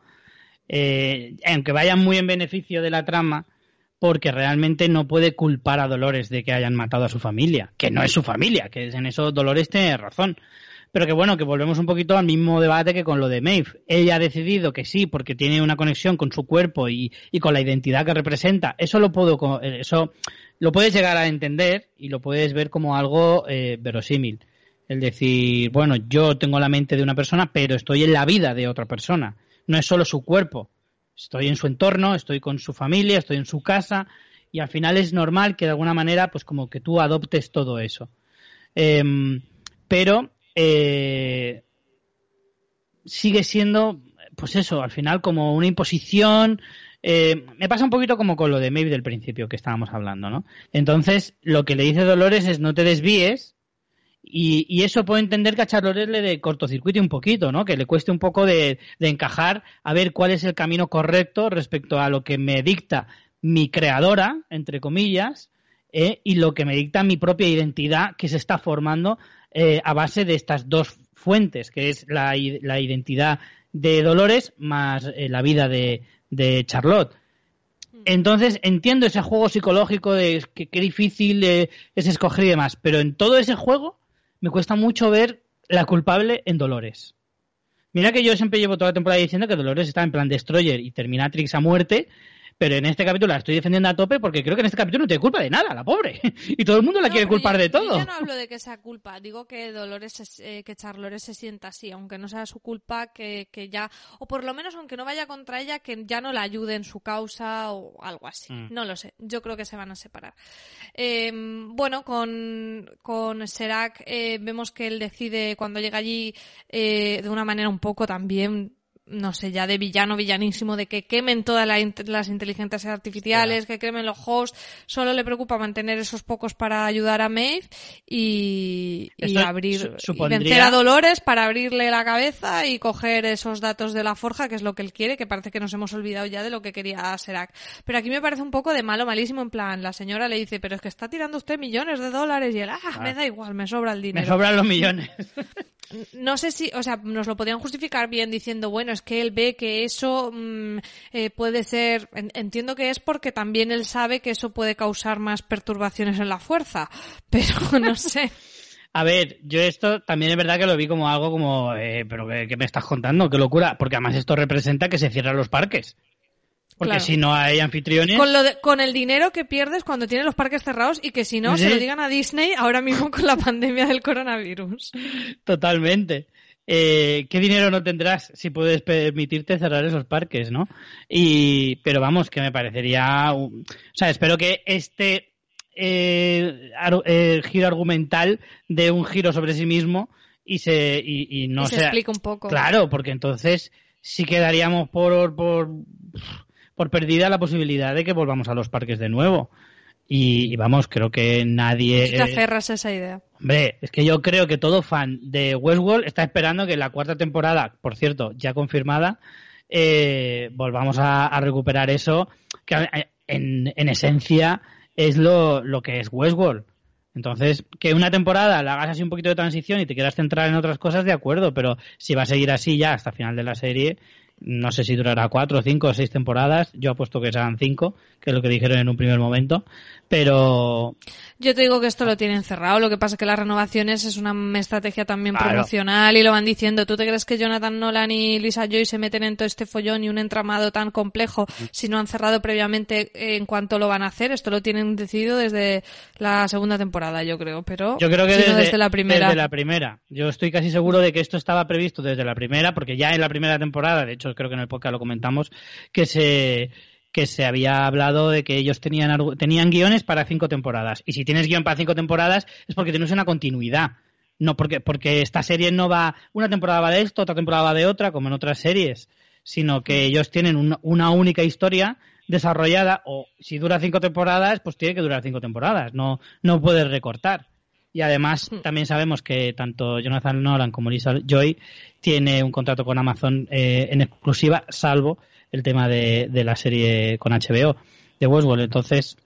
eh, aunque vaya muy en beneficio de la trama, porque realmente no puede culpar a Dolores de que hayan matado a su familia, que no es su familia, que en eso Dolores tiene razón pero que bueno, que volvemos un poquito al mismo debate que con lo de Maeve. Ella ha decidido que sí, porque tiene una conexión con su cuerpo y, y con la identidad que representa. Eso lo puedo, eso lo puedes llegar a entender y lo puedes ver como algo eh, verosímil. El decir, bueno, yo tengo la mente de una persona, pero estoy en la vida de otra persona. No es solo su cuerpo. Estoy en su entorno, estoy con su familia, estoy en su casa, y al final es normal que de alguna manera, pues como que tú adoptes todo eso. Em, pero eh, sigue siendo, pues eso, al final como una imposición. Eh, me pasa un poquito como con lo de Maybe del principio que estábamos hablando, ¿no? Entonces, lo que le dice Dolores es no te desvíes, y, eso puedo entender que a Charlotte le de cortocircuito un poquito, ¿no? Que le cueste un poco de, encajar a ver cuál es el camino correcto respecto a lo que me dicta mi creadora, entre comillas, eh, y lo que me dicta mi propia identidad que se está formando eh, a base de estas dos fuentes, que es la, la identidad de Dolores más eh, la vida de, de, Charlotte. Entonces entiendo ese juego psicológico de que qué difícil es escoger y demás, pero en todo ese juego me cuesta mucho ver la culpable en Dolores. Mira que yo siempre llevo toda la temporada diciendo que Dolores está en plan Destroyer y Terminatrix a muerte, pero en este capítulo la estoy defendiendo a tope porque creo que en este capítulo no tiene culpa de nada, la pobre. y todo el mundo la quiere culpar de todo. Yo no hablo de que sea culpa, digo que Dolores, eh, que Charlores se sienta así, aunque no sea su culpa, que, que, ya, o por lo menos aunque no vaya contra ella, que ya no la ayude en su causa o algo así. Mm. No lo sé, yo creo que se van a separar. Eh, bueno, con, con Serac eh, vemos que él decide cuando llega allí eh, de una manera un poco también no sé, ya de villano, villanísimo, de que quemen todas las inteligencias artificiales, que quemen los hosts, solo le preocupa mantener esos pocos para ayudar a Maeve y, y abrir, y vencer a Dolores para abrirle la cabeza y coger esos datos de la forja, que es lo que él quiere, que parece que nos hemos olvidado ya de lo que quería Serac. Pero aquí me parece un poco de malo, malísimo, en plan, la señora le dice, pero es que está tirando usted millones de dólares y él, ah, me da igual, me sobra el dinero. Me sobran los millones. no sé si, o sea, nos lo podían justificar bien diciendo, bueno, es que él ve que eso mm, eh, puede ser, entiendo que es porque también él sabe que eso puede causar más perturbaciones en la fuerza, pero no sé. A ver, yo esto también es verdad que lo vi como algo como, eh, pero ¿qué, me estás contando? Qué locura, porque además esto representa que se cierran los parques. Porque si no hay anfitriones. Con, lo con el dinero que pierdes cuando tienes los parques cerrados y que si no, se lo digan a Disney ahora mismo con la pandemia del coronavirus. Totalmente. Eh, ¿Qué dinero no tendrás si puedes permitirte cerrar esos parques, no? Y, pero vamos, que me parecería. O sea, espero que este eh, eh, giro argumental dé un giro sobre sí mismo y se y, no se explique un poco. Claro, porque entonces sí quedaríamos por, por por perdida la posibilidad de que volvamos a los parques de nuevo. Y, vamos, creo que nadie. te aferras a esa idea? Hombre, es que yo creo que todo fan de Westworld está esperando que la cuarta temporada, por cierto, ya confirmada, eh, volvamos a, recuperar eso, que eh, en, en esencia es lo, que es Westworld. Entonces, que una temporada la hagas así un poquito de transición y te quieras centrar en otras cosas, de acuerdo, pero si va a seguir así ya hasta el final de la serie, no sé si durará cuatro, cinco o seis temporadas. Yo apuesto que serán cinco, que es lo que dijeron en un primer momento. Pero. Yo te digo que esto lo tienen cerrado. Lo que pasa es que las renovaciones es una estrategia también promocional y lo van diciendo. ¿Tú te crees que Jonathan Nolan y Lisa Joy se meten en todo este follón y un entramado tan complejo si no han cerrado previamente en cuanto lo van a hacer? Esto lo tienen decidido desde la segunda temporada, yo creo. Pero yo creo que desde, la primera. Desde la primera. Yo estoy casi seguro de que esto estaba previsto desde la primera, porque ya en la primera temporada, de hecho creo que en el podcast lo comentamos, que se que se había hablado de que ellos tenían, tenían guiones para cinco temporadas. Y si tienes guion para cinco temporadas es porque tienes una continuidad. No porque, porque esta serie no va, una temporada va de esto, otra temporada va de otra, como en otras series, sino que ellos tienen una, única historia desarrollada, o si dura cinco temporadas, pues tiene que durar cinco temporadas, no, no puedes recortar. Y además hmm. también sabemos que tanto Jonathan Nolan como Lisa Joy tiene un contrato con Amazon eh, en exclusiva, salvo el tema de, la serie con HBO de Westworld. Entonces,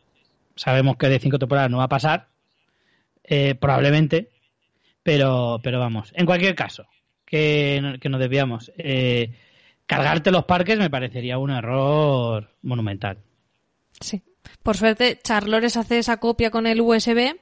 sabemos que de cinco temporadas no va a pasar, eh, probablemente, pero, pero vamos, en cualquier caso, que, que nos desviamos. Eh, cargarte los parques me parecería un error monumental. Sí. Por suerte, Charlores hace esa copia con el USB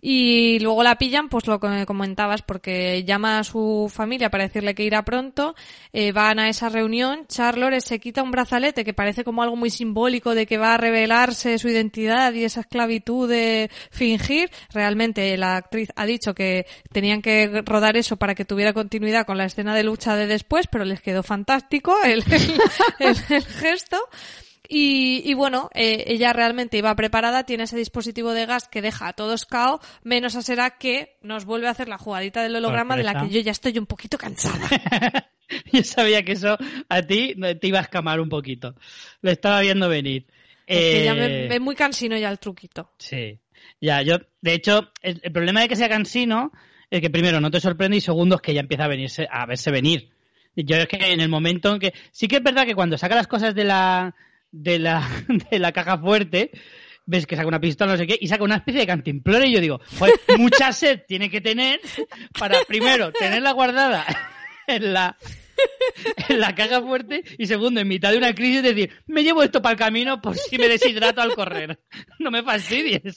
Y luego la pillan, pues lo que comentabas, porque llama a su familia para decirle que irá pronto, eh, van a esa reunión, Charlotte se quita un brazalete que parece como algo muy simbólico de que va a revelarse su identidad y esa esclavitud de fingir. Realmente la actriz ha dicho que tenían que rodar eso para que tuviera continuidad con la escena de lucha de después, pero les quedó fantástico el, el gesto. Y, bueno, eh, ella realmente iba preparada, tiene ese dispositivo de gas que deja a todos cao, menos a Será que nos vuelve a hacer la jugadita del holograma de la que yo ya estoy un poquito cansada. yo sabía que eso a ti te iba a escamar un poquito. Lo estaba viendo venir. Es que ya me, ve muy cansino ya el truquito. Sí. Ya, yo, de hecho, el, problema de que sea cansino es que primero no te sorprende y segundo es que ya empieza a venirse, a verse venir. Yo es que en el momento en que, sí que es verdad que cuando saca las cosas de la, de la, de la caja fuerte, ves que saca una pistola, no sé qué, y saca una especie de cantimplora y yo digo, mucha sed tiene que tener para, primero, tenerla guardada en la, en la caja fuerte y segundo, en mitad de una crisis, decir, me llevo esto para el camino por si me deshidrato al correr. No me fastidies.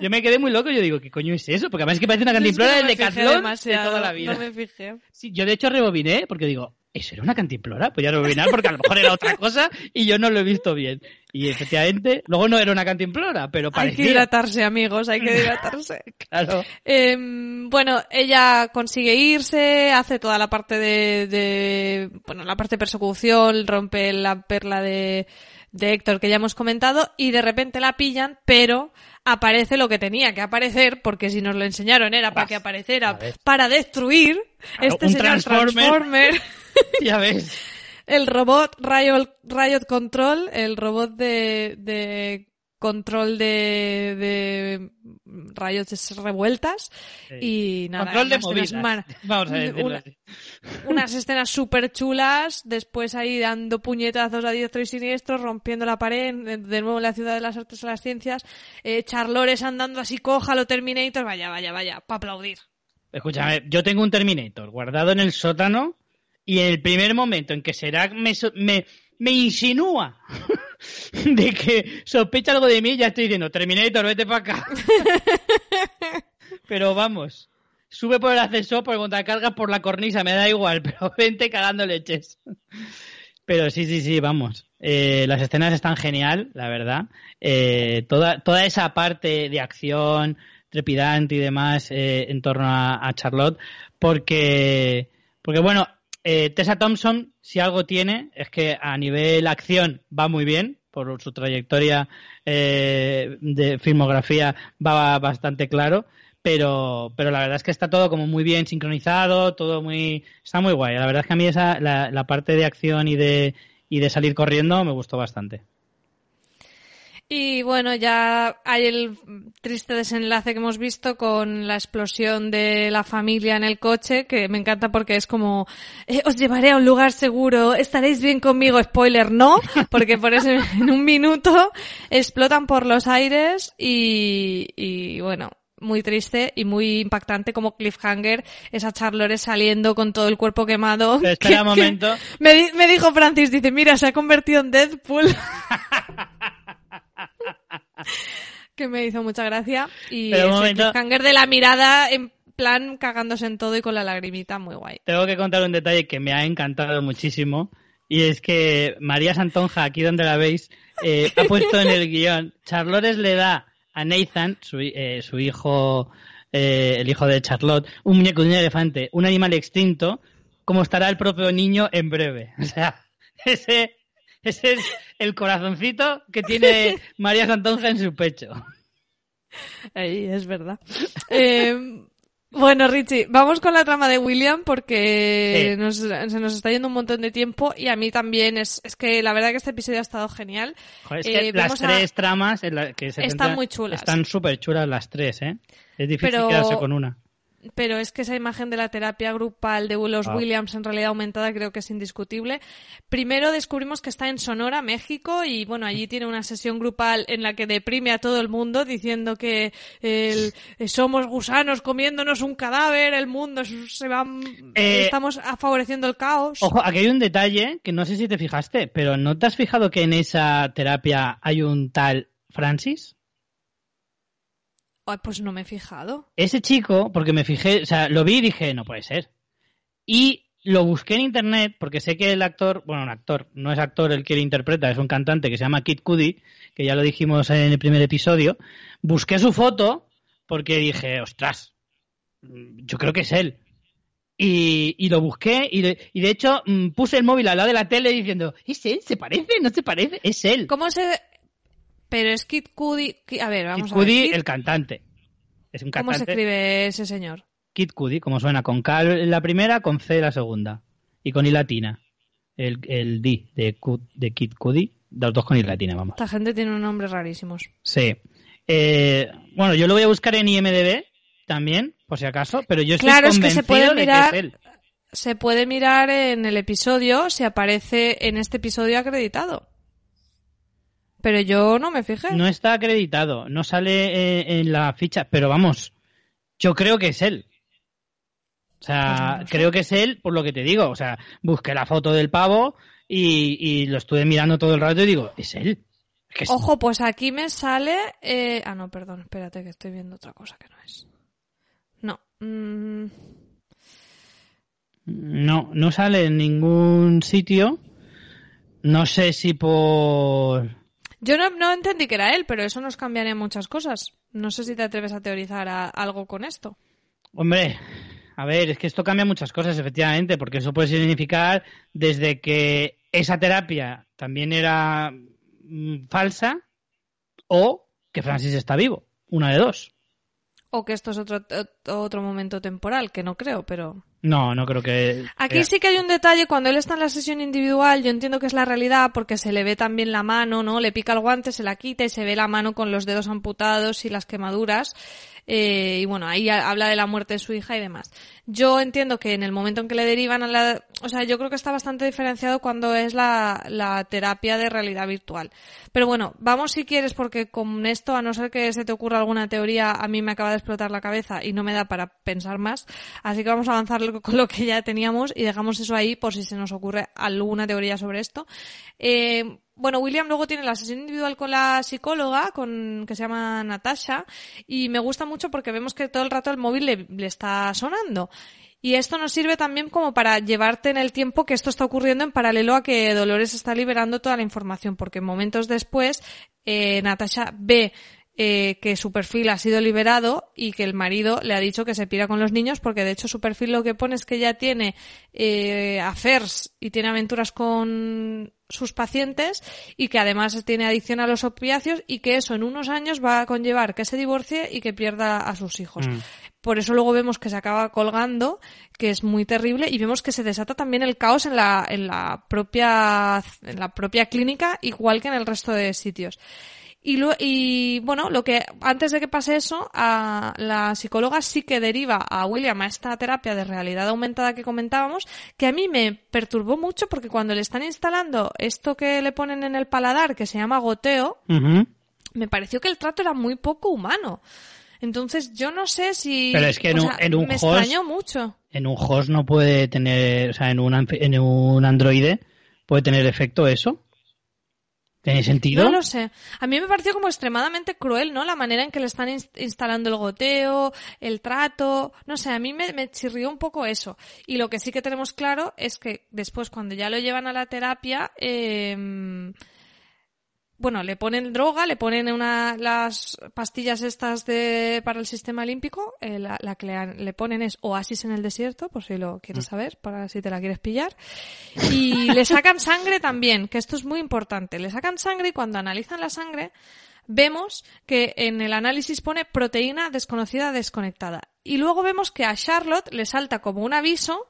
Yo me quedé muy loco, yo digo, ¿qué coño es eso? Porque además es que parece una cantimplora del Decathlon de toda la vida. No me fijé. Sí, yo de hecho rebobiné porque digo, ¿eso era una cantimplora? Pues ya rebobinar porque a lo mejor era otra cosa y yo no lo he visto bien. Y efectivamente, luego no era una cantimplora, pero parecía. Hay que hidratarse, amigos, hay que hidratarse. claro. Em, bueno, ella consigue irse, hace toda la parte de, de, bueno, la parte de persecución, rompe la perla de, de Héctor que ya hemos comentado y de repente la pillan, pero aparece lo que tenía que aparecer, porque si nos lo enseñaron era para que apareciera para destruir este señor Transformer. ya ves. El robot Riot, Riot Control, el robot de, de control de, de rayos revueltas y nada. Control de movidas. Vamos a decirlo Unas escenas súper chulas, después ahí dando puñetazos a diestro y siniestro, rompiendo la pared, de nuevo en la ciudad de las artes y las ciencias, eh, charlores andando así coja lo Terminator, vaya, vaya, vaya, para aplaudir. Escúchame, yo tengo un Terminator guardado en el sótano y en el primer momento en que será me, me, me insinúa de que sospecha algo de mí, ya estoy diciendo, Terminator, vete para acá. pero vamos, sube por el ascensor, por el montacargas, por la cornisa, me da igual, pero vente cagando leches. Pero sí, sí, sí, vamos. Eh, las escenas están genial, la verdad. Eh, toda, toda esa parte de acción trepidante y demás eh, en torno a, a, Charlotte, porque, porque bueno, eh, Tessa Thompson, si algo tiene, es que a nivel acción va muy bien, por su trayectoria eh, de filmografía va bastante claro, pero, pero la verdad es que está todo como muy bien sincronizado, todo muy, está muy guay. La verdad es que a mí esa, la, la parte de acción y de, y de salir corriendo me gustó bastante. Y bueno, ya hay el triste desenlace que hemos visto con la explosión de la familia en el coche, que me encanta porque es como, eh, os llevaré a un lugar seguro, estaréis bien conmigo, spoiler, no, porque por eso en un minuto explotan por los aires y, y bueno, muy triste y muy impactante como cliffhanger esa Charlores saliendo con todo el cuerpo quemado. Espera un momento. Me, me dijo Francis, dice, mira, se ha convertido en Deadpool. que me hizo mucha gracia. Y el momento... de la mirada en plan cagándose en todo y con la lagrimita, muy guay. Tengo que contar un detalle que me ha encantado muchísimo. Y es que María Santonja, aquí donde la veis, eh, ha puesto en el guion, Charlores le da a Nathan, su, eh, su hijo, eh, el hijo de Charlotte, un muñeco de un elefante, un animal extinto, como estará el propio niño en breve. O sea, ese ese es el corazoncito que tiene María Santonja en su pecho. Ahí, es verdad. Eh, bueno, Richie, vamos con la trama de William porque se nos está yendo un montón de tiempo y a mí también es, es que la verdad que este episodio ha estado genial. Eh, las tres tramas que se están muy chulas. Están súper chulas las tres, ¿eh? Es difícil quedarse con una pero es que esa imagen de la terapia grupal de los ah. Williams en realidad aumentada creo que es indiscutible. Primero descubrimos que está en Sonora, México, y bueno, allí tiene una sesión grupal en la que deprime a todo el mundo diciendo que el, somos gusanos comiéndonos un cadáver, el mundo se va, eh, estamos favoreciendo el caos. Ojo, aquí hay un detalle que no sé si te fijaste, pero ¿no te has fijado que en esa terapia hay un tal Francis? Pues no me he fijado. Ese chico, porque me fijé, o sea, lo vi y dije, no puede ser. Y lo busqué en internet porque sé que el actor, bueno, un actor, no es actor el que le interpreta, es un cantante que se llama Kid Cudi, que ya lo dijimos en el primer episodio. Busqué su foto porque dije, ostras, yo creo que es él. Y, lo busqué y de, y de hecho mm, puse el móvil al lado de la tele diciendo, ¿es él? ¿Se parece? ¿No se parece? Es él. ¿Cómo se...? Pero es Kid Cudi... A ver, vamos Kid a ver. Cudi, el cantante. Es un ¿Cómo se escribe ese señor? Kid Cudi, como suena, con K la primera, con C la segunda. Y con I latina. El, el D de, de Kid Cudi, los dos con I latina, vamos. Esta gente tiene unos nombres rarísimos. Sí. Eh, bueno, yo lo voy a buscar en IMDB también, por si acaso, pero yo estoy claro, es que se puede mirar, es él. Se puede mirar en el episodio si aparece en este episodio acreditado. Pero yo no me fijé. No está acreditado, no sale eh, en la ficha, pero vamos, yo creo que es él. O sea, pues creo que es él por lo que te digo. O sea, busqué la foto del pavo y, lo estuve mirando todo el rato y digo, es él. Ojo, pues aquí me sale... Eh... Ah, no, perdón, espérate que estoy viendo otra cosa que no es. No. Mm. No, no sale en ningún sitio. No sé si por... Yo no, no, entendí que era él, pero eso nos cambiaría muchas cosas. No sé si te atreves a teorizar algo con esto. Hombre, a ver, es que esto cambia muchas cosas, efectivamente, porque eso puede significar desde que esa terapia también era mm, falsa o que Francis está vivo. Una de dos. O que esto es otro, otro momento temporal, que no creo, pero... No, no creo que... Aquí sí que hay un detalle, cuando él está en la sesión individual, yo entiendo que es la realidad porque se le ve también la mano, ¿no? Le pica el guante, se la quita y se ve la mano con los dedos amputados y las quemaduras. Eh, y bueno, ahí habla de la muerte de su hija y demás. Yo entiendo que en el momento en que le derivan a la... O sea, yo creo que está bastante diferenciado cuando es la, la terapia de realidad virtual. Pero bueno, vamos si quieres porque con esto, a no ser que se te ocurra alguna teoría, a mí me acaba de explotar la cabeza y no me da para pensar más. Así que vamos a avanzar con lo que ya teníamos y dejamos eso ahí por si se nos ocurre alguna teoría sobre esto. Eh, bueno, William luego tiene la sesión individual con la psicóloga, con, que se llama Natasha, y me gusta mucho porque vemos que todo el rato el móvil le, está sonando. Y esto nos sirve también como para llevarte en el tiempo que esto está ocurriendo en paralelo a que Dolores está liberando toda la información, porque momentos después eh, Natasha ve eh, que su perfil ha sido liberado y que el marido le ha dicho que se pira con los niños porque de hecho su perfil lo que pone es que ella tiene eh, affairs y tiene aventuras con sus pacientes y que además tiene adicción a los opiáceos y que eso en unos años va a conllevar que se divorcie y que pierda a sus hijos. Mm. Por eso luego vemos que se acaba colgando, que es muy terrible, y vemos que se desata también el caos en la, en la propia, en la propia clínica, igual que en el resto de sitios. Y, y bueno, lo que antes de que pase eso, a, la psicóloga sí que deriva a William a esta terapia de realidad aumentada que comentábamos, que a mí me perturbó mucho porque cuando le están instalando esto que le ponen en el paladar, que se llama goteo, me pareció que el trato era muy poco humano. Entonces yo no sé si Pero es que en, un, en un me host, extrañó mucho. En un host no puede tener, o sea, en un en un androide puede tener efecto eso. ¿Tiene sentido? No lo sé. A mí me pareció como extremadamente cruel, ¿no? La manera en que le están instalando el goteo, el trato. No sé, a mí me, me, chirrió un poco eso. Y lo que sí que tenemos claro es que después, cuando ya lo llevan a la terapia, eh, bueno, le ponen droga, le ponen una, las pastillas estas de, para el sistema olímpico, eh, la, que le, ponen es oasis en el desierto, por si lo quieres mm. saber, para si te la quieres pillar. Y le sacan sangre también, que esto es muy importante. Le sacan sangre y cuando analizan la sangre, vemos que en el análisis pone proteína desconocida desconectada. Y luego vemos que a Charlotte le salta como un aviso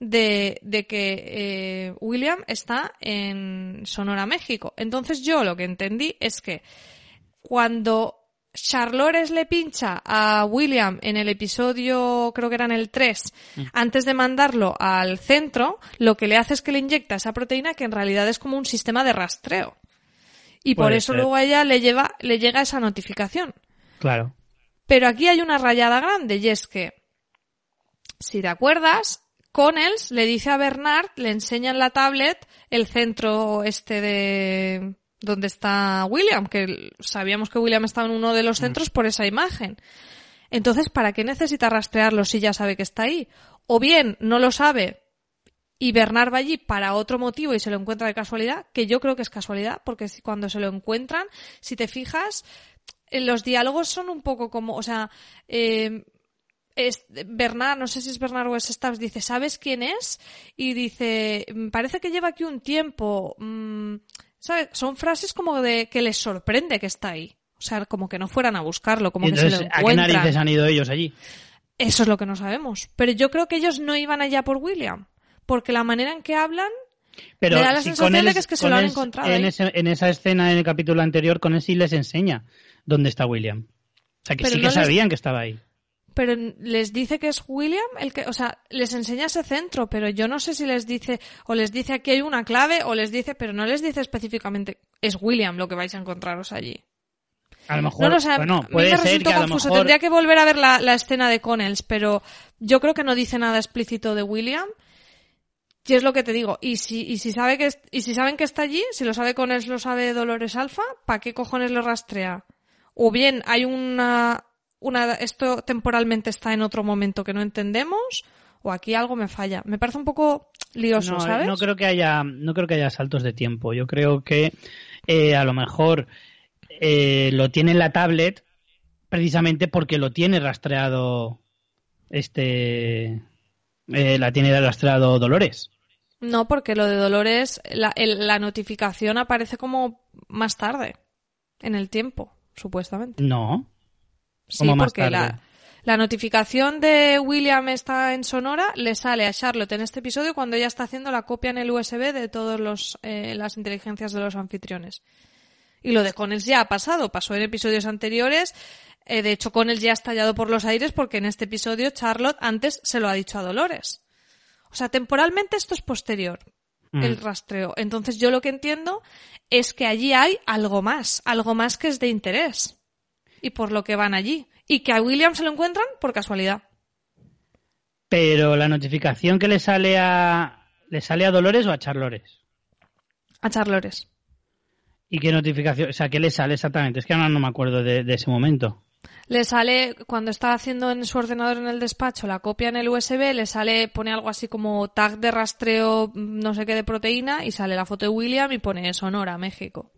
de, de que eh, William está en Sonora, México. Entonces yo lo que entendí es que cuando Charlores le pincha a William en el episodio, creo que era en el 3, mm. antes de mandarlo al centro, lo que le hace es que le inyecta esa proteína que en realidad es como un sistema de rastreo. Y por eso luego a ella le lleva, le llega esa notificación. Claro. Pero aquí hay una rayada grande y es que, si te acuerdas, Connells le dice a Bernard, le enseña en la tablet el centro este de donde está William, que sabíamos que William estaba en uno de los mm. centros por esa imagen. Entonces, ¿para qué necesita rastrearlo si ya sabe que está ahí? O bien no lo sabe y Bernard va allí para otro motivo y se lo encuentra de casualidad, que yo creo que es casualidad, porque cuando se lo encuentran, si te fijas, los diálogos son un poco como, o sea, eh, es, Bernard, no sé si es Bernard o es Stabs, dice, ¿sabes quién es? Y dice, mm, parece que lleva aquí un tiempo. Mm, ¿Sabes? Son frases como de que les sorprende que está ahí. O sea, como que no fueran a buscarlo, como que se lo encuentran. ¿A qué narices han ido ellos allí? Eso es lo que no sabemos. Pero yo creo que ellos no iban allá por William. Porque la manera en que hablan pero me da la sensación de que es que se lo han encontrado. En, en, esa escena, en el capítulo anterior, con él sí les enseña dónde está William. O sea, que sí que sabían que estaba ahí pero les dice que es William el que, o sea, les enseña ese centro, pero yo no sé si les dice, o les dice aquí hay una clave, o les dice, pero no les dice específicamente es William lo que vais a encontraros allí. A lo mejor, no, bueno, puede ser que a lo mejor... Tendría que volver a ver la, escena de Connells, pero yo creo que no dice nada explícito de William. Y es lo que te digo. Y si, y si sabe que y si saben que está allí, si lo sabe Connells, lo sabe Dolores Alfa, ¿para qué cojones lo rastrea? O bien hay una una, esto temporalmente está en otro momento que no entendemos o aquí algo me falla. Me parece un poco lioso, no, ¿sabes? No creo que haya, no creo que haya saltos de tiempo. Yo creo que eh, a lo mejor eh, lo tiene en la tablet precisamente porque lo tiene rastreado este eh, la tiene rastreado Dolores. No, porque lo de Dolores, la, la notificación aparece como más tarde en el tiempo, supuestamente. No. Sí, porque la, la, notificación de William está en Sonora le sale a Charlotte en este episodio cuando ella está haciendo la copia en el USB de todas eh, las inteligencias de los anfitriones. Y lo de Connells ya ha pasado, pasó en episodios anteriores. Eh, de hecho, Connells ya ha estallado por los aires porque en este episodio Charlotte antes se lo ha dicho a Dolores. O sea, temporalmente esto es posterior, mm. el rastreo. Entonces yo lo que entiendo es que allí hay algo más, algo más que es de interés y por lo que van allí. Y que a William se lo encuentran por casualidad. Pero la notificación que le sale a. ¿Le sale a Dolores o a Charlores? A Charlores. ¿Y qué notificación? O sea, ¿qué le sale exactamente? Es que ahora no me acuerdo de, ese momento. Le sale, cuando está haciendo en su ordenador en el despacho la copia en el USB, le sale, pone algo así como tag de rastreo no sé qué de proteína y sale la foto de William y pone Sonora, México.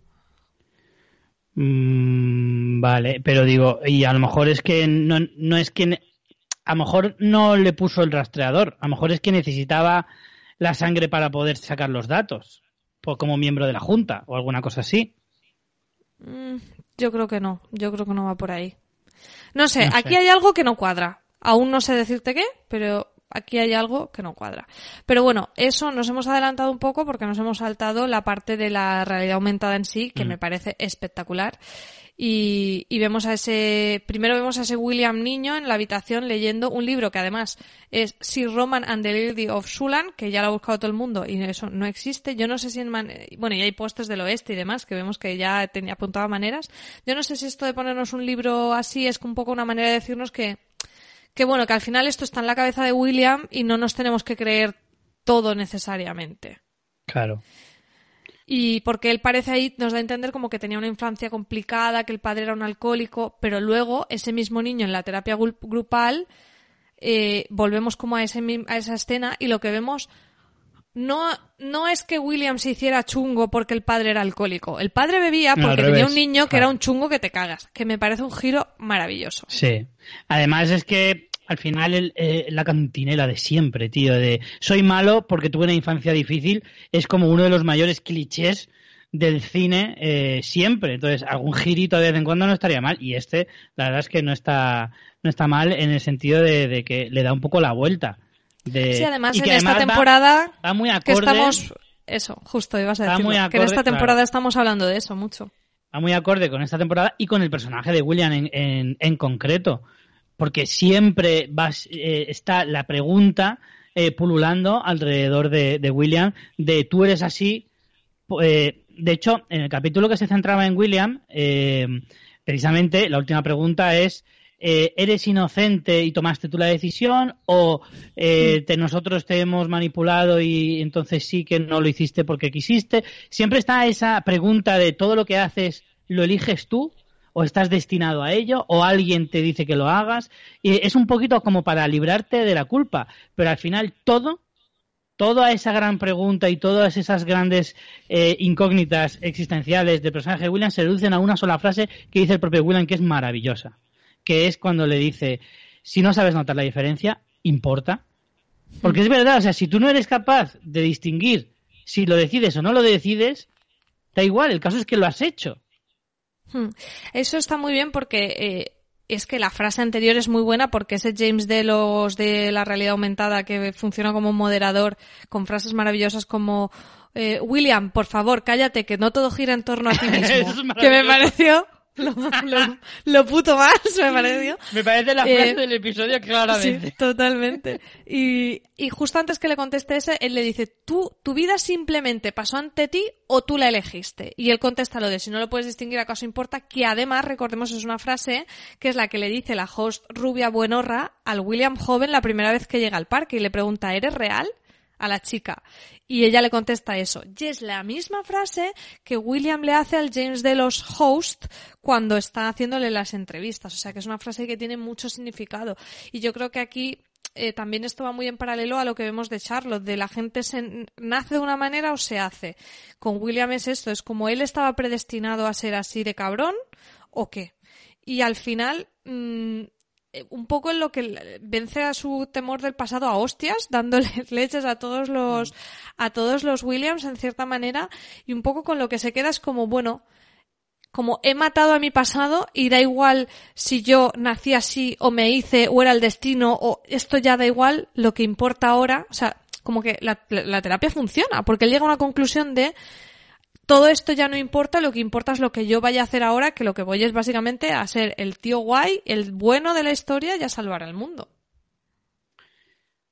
Mm, vale, pero digo, y a lo mejor es que no, no es que a lo mejor no le puso el rastreador, a lo mejor es que necesitaba la sangre para poder sacar los datos, pues como miembro de la Junta o alguna cosa así. Mm, yo creo que no, yo creo que no va por ahí. No sé, aquí hay algo que no cuadra. Aún no sé decirte qué, pero aquí hay algo que no cuadra. Pero bueno, eso nos hemos adelantado un poco porque nos hemos saltado la parte de la realidad aumentada en sí, que mm. me parece espectacular. Y, vemos a ese, primero vemos a ese William niño en la habitación leyendo un libro que además es Sir Roman and the Lady of Sulan, que ya lo ha buscado todo el mundo y eso no existe. Yo no sé si en bueno, y hay postes del oeste y demás que vemos que ya tenía apuntado maneras. Yo no sé si esto de ponernos un libro así es un poco una manera de decirnos que que bueno, que al final esto está en la cabeza de William y no nos tenemos que creer todo necesariamente. Claro. Y porque él parece ahí, nos da a entender como que tenía una infancia complicada, que el padre era un alcohólico, pero luego ese mismo niño en la terapia grupal, eh, volvemos como a, ese, a esa escena y lo que vemos no, no es que William se hiciera chungo porque el padre era alcohólico. El padre bebía porque tenía un niño que era un chungo que te cagas. Que me parece un giro maravilloso. Sí. Además es que al final eh, la cantinela de siempre, tío, de soy malo porque tuve una infancia difícil, es como uno de los mayores clichés del cine eh, siempre. Entonces, algún girito de vez en cuando no estaría mal. Y este, la verdad es que no está, no está mal en el sentido de que le da un poco la vuelta sí, además en esta temporada muy que estamos... Eso, justo ibas a decir. Que en esta temporada estamos hablando de eso mucho. Va muy acorde con esta temporada y con el personaje de William en, en, concreto. Porque siempre vas, eh, está la pregunta eh, pululando alrededor de, William de tú eres así. Eh, de hecho, en el capítulo que se centraba en William, precisamente la última pregunta es eh, eres inocente y tomaste tú la decisión o eh, te, nosotros te hemos manipulado y entonces sí que no lo hiciste porque quisiste. Siempre está esa pregunta de todo lo que haces, ¿lo eliges tú? o estás destinado a ello, o alguien te dice que lo hagas, y es un poquito como para librarte de la culpa, pero al final todo, toda esa gran pregunta y todas esas grandes eh, incógnitas existenciales del personaje de William se reducen a una sola frase que dice el propio William que es maravillosa que es cuando le dice, si no sabes notar la diferencia, importa. Porque es verdad, o sea, si tú no eres capaz de distinguir si lo decides o no lo decides, da igual, el caso es que lo has hecho. Hmm. Eso está muy bien porque eh, es que la frase anterior es muy buena porque ese James Delos de la realidad aumentada que funciona como moderador con frases maravillosas como eh, William, por favor, cállate, que no todo gira en torno a ti mismo. que me pareció lo, puto más, me pareció. Me parece la frase eh, del episodio claramente. Sí, totalmente. Y, y justo antes que le conteste ese, él le dice, ¿tú, tu vida simplemente pasó ante ti o tú la elegiste? Y él contesta lo de, si no lo puedes distinguir, ¿acaso importa? Que además, recordemos, es una frase que es la que le dice la host rubia buenorra al William joven la primera vez que llega al parque y le pregunta, ¿eres real? A la chica. Y ella le contesta eso. Y es la misma frase que William le hace al James de los host cuando está haciéndole las entrevistas. O sea que es una frase que tiene mucho significado. Y yo creo que aquí eh, también esto va muy en paralelo a lo que vemos de Charlotte, de la gente se nace de una manera o se hace. Con William es esto, es como él estaba predestinado a ser así de cabrón o qué. Y al final mm, un poco en lo que vence a su temor del pasado a hostias, dándole leches a todos los, a todos los Williams en cierta manera, y un poco con lo que se queda es como, bueno, como he matado a mi pasado y da igual si yo nací así o me hice o era el destino o esto ya da igual, lo que importa ahora, o sea, como que la, la terapia funciona, porque él llega a una conclusión de todo esto ya no importa, lo que importa es lo que yo vaya a hacer ahora, que lo que voy es básicamente a ser el tío guay, el bueno de la historia y a salvar al mundo.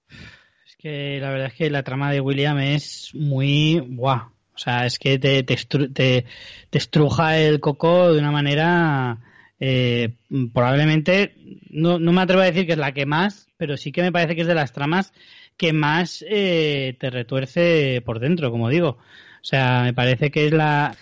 Es que la verdad es que la trama de William es muy guau. O sea, es que te, te, estruja el coco de una manera eh, probablemente, no, no, me atrevo a decir que es la que más, pero sí que me parece que es de las tramas que más eh, te retuerce por dentro, como digo. O sea, me parece que es la...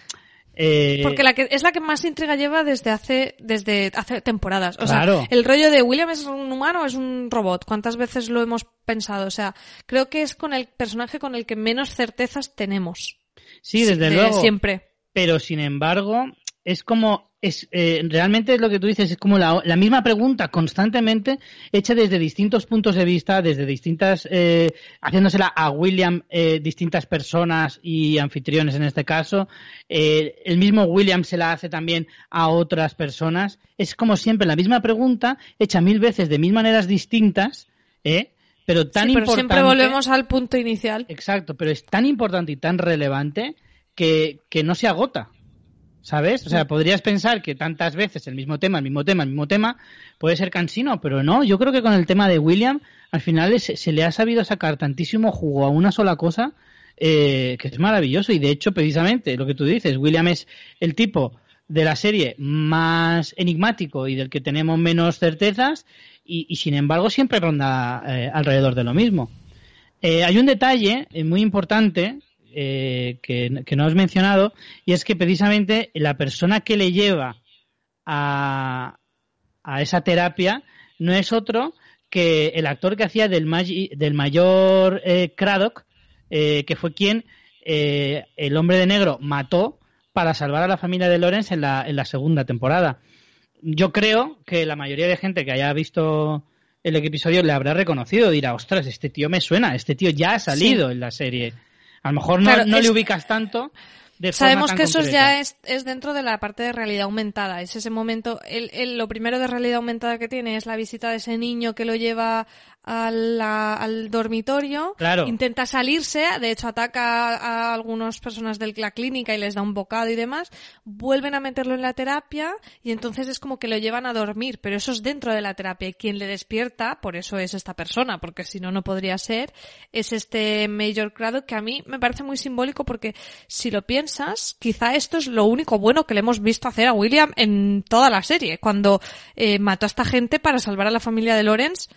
Eh... Porque la que, es la que más intriga lleva desde hace, desde hace temporadas. O sea, el rollo de William es un humano o es un robot. ¿Cuántas veces lo hemos pensado? O sea, creo que es con el personaje con el que menos certezas tenemos. Sí, desde luego. Siempre. Pero sin embargo, es como es eh, realmente es lo que tú dices es como la, la, misma pregunta constantemente hecha desde distintos puntos de vista desde distintas eh, haciéndosela a William eh, distintas personas y anfitriones en este caso. Eh, el mismo William se la hace también a otras personas. Es como siempre la misma pregunta hecha mil veces de mil maneras distintas eh pero tan pero siempre volvemos al punto inicial. Exacto pero es tan importante y tan relevante que, que no se agota ¿Sabes? O sea, podrías pensar que tantas veces el mismo tema, el mismo tema, el mismo tema, puede ser cansino, pero no. Yo creo que con el tema de William, al final se, le ha sabido sacar tantísimo jugo a una sola cosa eh, que es maravilloso. Y de hecho, precisamente, lo que tú dices, William es el tipo de la serie más enigmático y del que tenemos menos certezas, y, sin embargo siempre ronda eh, alrededor de lo mismo. Eh, hay un detalle muy importante eh, que, no has mencionado, y es que precisamente la persona que le lleva a, a esa terapia no es otro que el actor que hacía del, del mayor eh, Craddock, eh, que fue quien el hombre de negro mató para salvar a la familia de Lawrence en la, en la segunda temporada. Yo creo que la mayoría de gente que haya visto el episodio le habrá reconocido, dirá, ostras, este tío me suena, este tío ya ha salido en la serie. A lo mejor no, le ubicas tanto. De Sabemos que eso ya es, es, dentro de la parte de realidad aumentada. Es ese momento. El, lo primero de realidad aumentada que tiene es la visita de ese niño que lo lleva al, dormitorio, intenta salirse, de hecho ataca a, algunas personas de la clínica y les da un bocado y demás, vuelven a meterlo en la terapia y entonces es como que lo llevan a dormir, pero eso es dentro de la terapia y quien le despierta, por eso es esta persona, porque si no, no podría ser, es este Major Craddock que a mí me parece muy simbólico porque si lo piensas, quizá esto es lo único bueno que le hemos visto hacer a William en toda la serie, cuando eh, mató a esta gente para salvar a la familia de Lawrence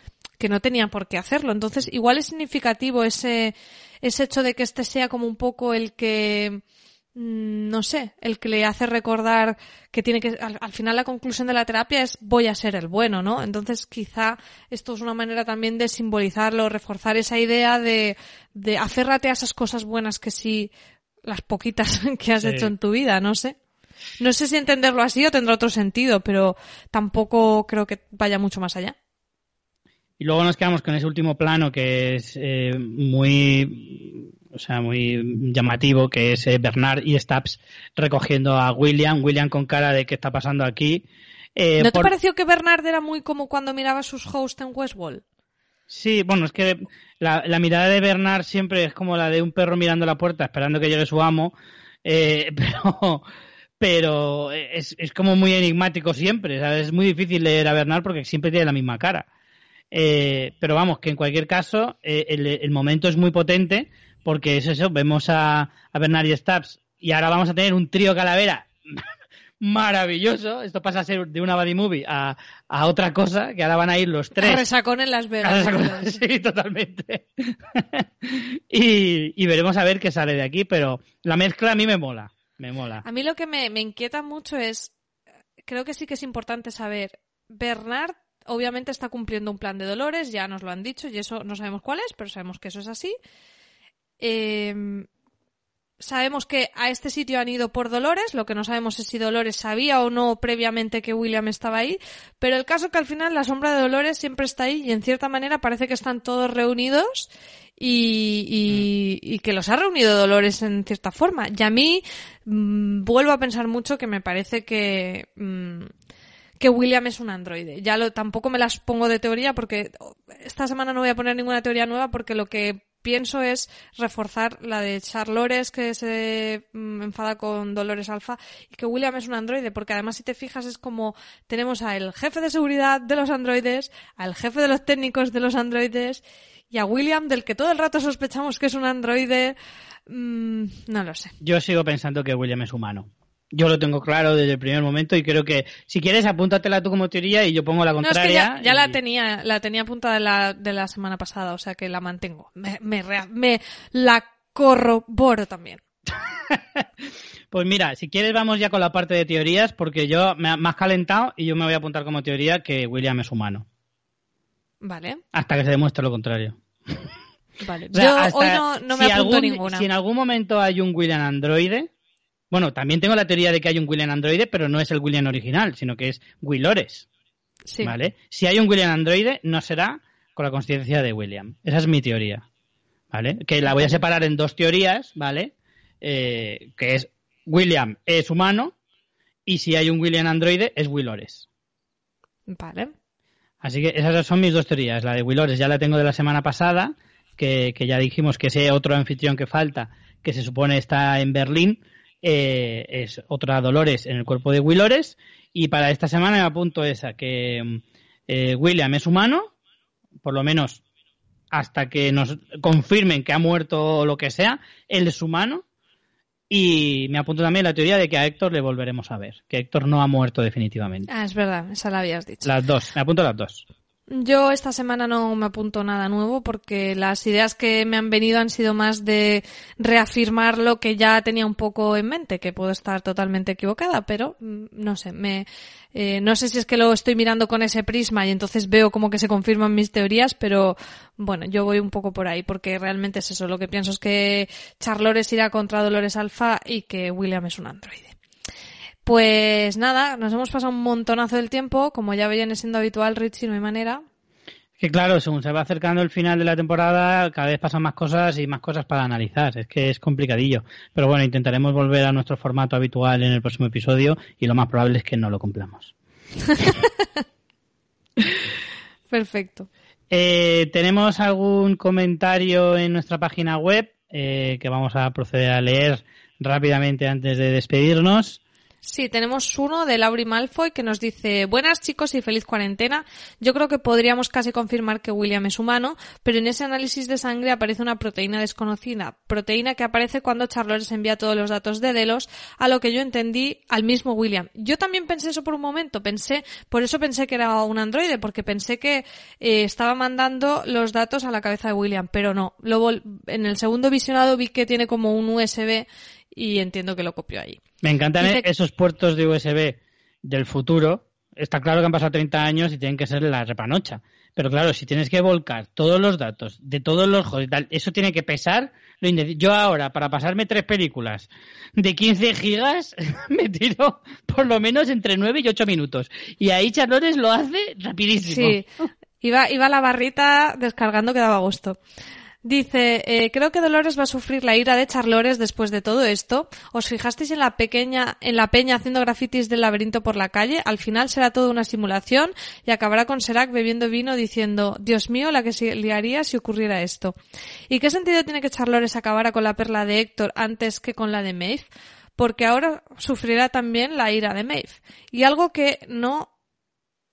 que no tenía por qué hacerlo. Entonces, igual es significativo ese, ese hecho de que este sea como un poco el que, mm, no sé, el que le hace recordar que tiene que, al, final la conclusión de la terapia es voy a ser el bueno, ¿no? Entonces, quizá esto es una manera también de simbolizarlo, reforzar esa idea de, de aférrate a esas cosas buenas que sí, las poquitas que has hecho en tu vida, no sé. No sé si entenderlo así o tendrá otro sentido, pero tampoco creo que vaya mucho más allá. Y luego nos quedamos con ese último plano que es eh, muy, o sea, muy llamativo, que es eh, Bernard y Stubbs recogiendo a William, William con cara de qué está pasando aquí. Eh, ¿No te pareció que Bernard era muy como cuando miraba sus hosts en Westworld? Sí, bueno, es que la, mirada de Bernard siempre es como la de un perro mirando la puerta esperando que llegue su amo, pero pero es, es como muy enigmático siempre, Es muy difícil leer a Bernard porque siempre tiene la misma cara. Eh, pero vamos, que en cualquier caso, eh, el, momento es muy potente porque es eso, vemos a, a Bernard y Stubbs y ahora vamos a tener un trío calavera maravilloso. Esto pasa a ser de una body movie a, a otra cosa, que ahora van a ir los tres. A resacón en Las Vegas. sí, totalmente. y, y, veremos a ver qué sale de aquí, pero la mezcla a mí me mola, me mola. A mí lo que me, me inquieta mucho es, creo que sí que es importante saber, Bernard obviamente está cumpliendo un plan de Dolores, ya nos lo han dicho y eso no sabemos cuál es, pero sabemos que eso es así. Em, sabemos que a este sitio han ido por Dolores, lo que no sabemos es si Dolores sabía o no previamente que William estaba ahí, pero el caso es que al final la sombra de Dolores siempre está ahí y en cierta manera parece que están todos reunidos y, y, que los ha reunido Dolores en cierta forma. Y a mí mm, vuelvo a pensar mucho que me parece que... Mm, que William es un androide. Ya lo, tampoco me las pongo de teoría porque esta semana no voy a poner ninguna teoría nueva porque lo que pienso es reforzar la de Charlores que se mm, enfada con Dolores Alfa y que William es un androide porque además si te fijas es como tenemos al jefe de seguridad de los androides, al jefe de los técnicos de los androides y a William del que todo el rato sospechamos que es un androide. Mm, no lo sé. Yo sigo pensando que William es humano. Yo lo tengo claro desde el primer momento y creo que si quieres apúntatela tú como teoría y yo pongo la contraria. ya, la tenía, la tenía apuntada de la, de la semana pasada, o sea que la mantengo. Me, me, me la corroboro también. pues mira, si quieres vamos ya con la parte de teorías porque yo me, has calentado y yo me voy a apuntar como teoría que William es humano. Vale. Hasta que se demuestre lo contrario. Vale. yo hoy no, me apunto ninguna. Si en algún momento hay un William androide, bueno, también tengo la teoría de que hay un William androide, pero no es el William original, sino que es Willores. Sí. ¿Vale? Si hay un William androide, no será con la conciencia de William. Esa es mi teoría. ¿Vale? Que la voy a separar en dos teorías, ¿vale? Eh, que es William es humano y si hay un William androide es Willores. Vale. Así que esas son mis dos teorías. La de Willores ya la tengo de la semana pasada, que, que ya dijimos que ese otro anfitrión que falta, que se supone está en Berlín, eh, es otra Dolores en el cuerpo de Willores. Y para esta semana me apunto esa, que eh, William es humano, por lo menos hasta que nos confirmen que ha muerto o lo que sea, él es humano. Y me apunto también la teoría de que a Héctor le volveremos a ver, que Héctor no ha muerto definitivamente. Ah, es verdad, esa la habías dicho. Las dos, me apunto las dos. Yo esta semana no me apunto nada nuevo porque las ideas que me han venido han sido más de reafirmar lo que ya tenía un poco en mente, que puedo estar totalmente equivocada, pero mm, no sé, me, eh, no sé si es que lo estoy mirando con ese prisma y entonces veo como que se confirman mis teorías, pero bueno, yo voy un poco por ahí porque realmente es eso. Lo que pienso es que Charlores irá contra Dolores Alfa y que William es un androide. Pues nada, nos hemos pasado un montonazo del tiempo, como ya viene siendo habitual, Richie, no hay manera. Que claro, según se va acercando el final de la temporada, cada vez pasan más cosas y más cosas para analizar. Es que es complicadillo. Pero bueno, intentaremos volver a nuestro formato habitual en el próximo episodio y lo más probable es que no lo cumplamos. Perfecto. Eh, tenemos algún comentario en nuestra página web eh, que vamos a proceder a leer rápidamente antes de despedirnos. Sí, tenemos uno de Lauri Malfoy que nos dice Buenas chicos y feliz cuarentena. Yo creo que podríamos casi confirmar que William es humano, pero en ese análisis de sangre aparece una proteína desconocida, proteína que aparece cuando Charlores envía todos los datos de Delos, a lo que yo entendí al mismo William. Yo también pensé eso por un momento, pensé, por eso pensé que era un androide, porque pensé que eh, estaba mandando los datos a la cabeza de William, pero no. Luego en el segundo visionado vi que tiene como un USB y entiendo que lo copió ahí. Me encantan esos puertos de USB del futuro. Está claro que han pasado 30 años y tienen que ser la repanocha. Pero claro, si tienes que volcar todos los datos de todos los juegos y tal, eso tiene que pesar. Lo Yo ahora, para pasarme tres películas de 15 gigas, me tiro por lo menos entre 9 y 8 minutos. Y ahí Charlones lo hace rapidísimo. Sí, iba, iba la barrita descargando que daba gusto. Dice, eh, creo que Dolores va a sufrir la ira de Charlores después de todo esto. ¿Os fijasteis en la pequeña, en la peña haciendo grafitis del laberinto por la calle? Al final será todo una simulación y acabará con Serac bebiendo vino diciendo, Dios mío, la que se liaría si ocurriera esto. ¿Y qué sentido tiene que Charlores acabara con la perla de Héctor antes que con la de Maeve? Porque ahora sufrirá también la ira de Maeve. Y algo que no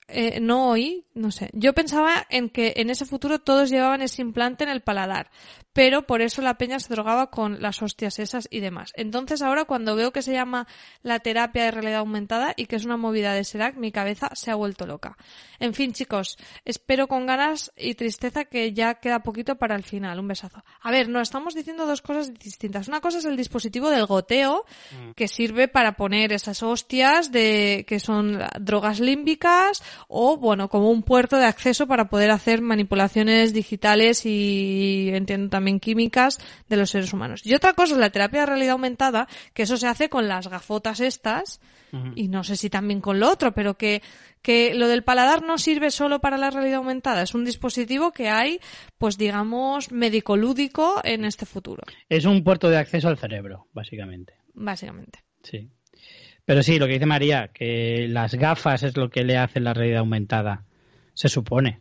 eh, no oí, no sé. Yo pensaba en que en ese futuro todos llevaban ese implante en el paladar, pero por eso la peña se drogaba con las hostias esas y demás. Entonces ahora cuando veo que se llama la terapia de realidad aumentada y que es una movida de Serac, mi cabeza se ha vuelto loca. En fin, chicos, espero con ganas y tristeza que ya queda poquito para el final. Un besazo. A ver, no, estamos diciendo dos cosas distintas. Una cosa es el dispositivo del goteo, mm. que sirve para poner esas hostias de que son drogas límbicas o, bueno, como un puerto de acceso para poder hacer manipulaciones digitales y entiendo también químicas de los seres humanos. Y otra cosa es la terapia de realidad aumentada, que eso se hace con las gafotas estas, y no sé si también con lo otro, pero que, que lo del paladar no sirve solo para la realidad aumentada, es un dispositivo que hay, pues digamos, médico-lúdico en este futuro. Es un puerto de acceso al cerebro, básicamente. Básicamente. Sí. Pero sí, lo que dice María, que las gafas es lo que le hace la realidad aumentada, se supone.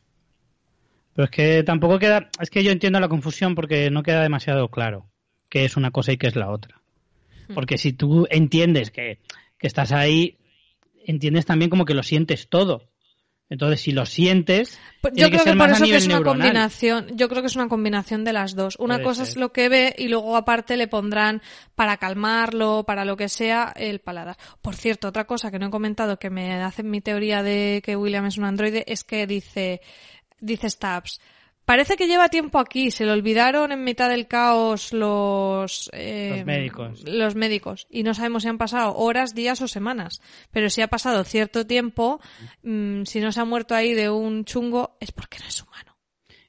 Pero es que tampoco queda, es que yo entiendo la confusión porque no queda demasiado claro qué es una cosa y qué es la otra. Hmm. Porque si tú entiendes que, estás ahí, entiendes también como que lo sientes todo. Entonces, si lo sientes, pues yo creo que, por eso es una combinación. Yo creo que es una combinación de las dos. Una cosa es lo que ve y luego aparte le pondrán para calmarlo, para lo que sea, el paladar. Por cierto, otra cosa que no he comentado que me hace mi teoría de que William es un androide es que dice dice Stabs. Parece que lleva tiempo aquí, se le olvidaron en mitad del caos los, eh, los médicos. Los médicos. Y no sabemos si han pasado horas, días o semanas. Pero si ha pasado cierto tiempo, mm, si no se ha muerto ahí de un chungo, es porque no es humano.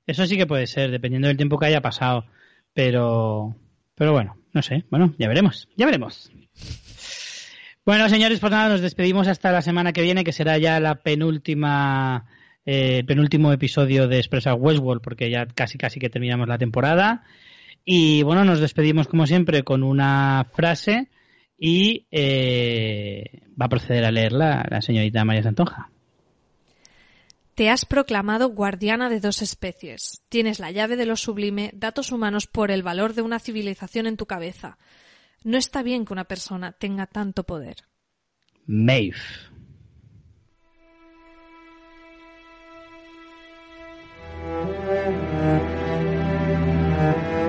Eso sí que puede ser, dependiendo del tiempo que haya pasado. Pero, pero bueno, no sé. Bueno, ya veremos, ya veremos. Bueno, señores, pues nada, nos despedimos hasta la semana que viene, que será ya la penúltima eh, penúltimo episodio de Expresa Westworld, porque ya casi casi que terminamos la temporada. Y bueno, nos despedimos como siempre con una frase y eh, va a proceder a leerla la señorita María Santonja. Te has proclamado guardiana de dos especies. Tienes la llave de lo sublime, datos humanos por el valor de una civilización en tu cabeza. No está bien que una persona tenga tanto poder. Maeve. Thank you.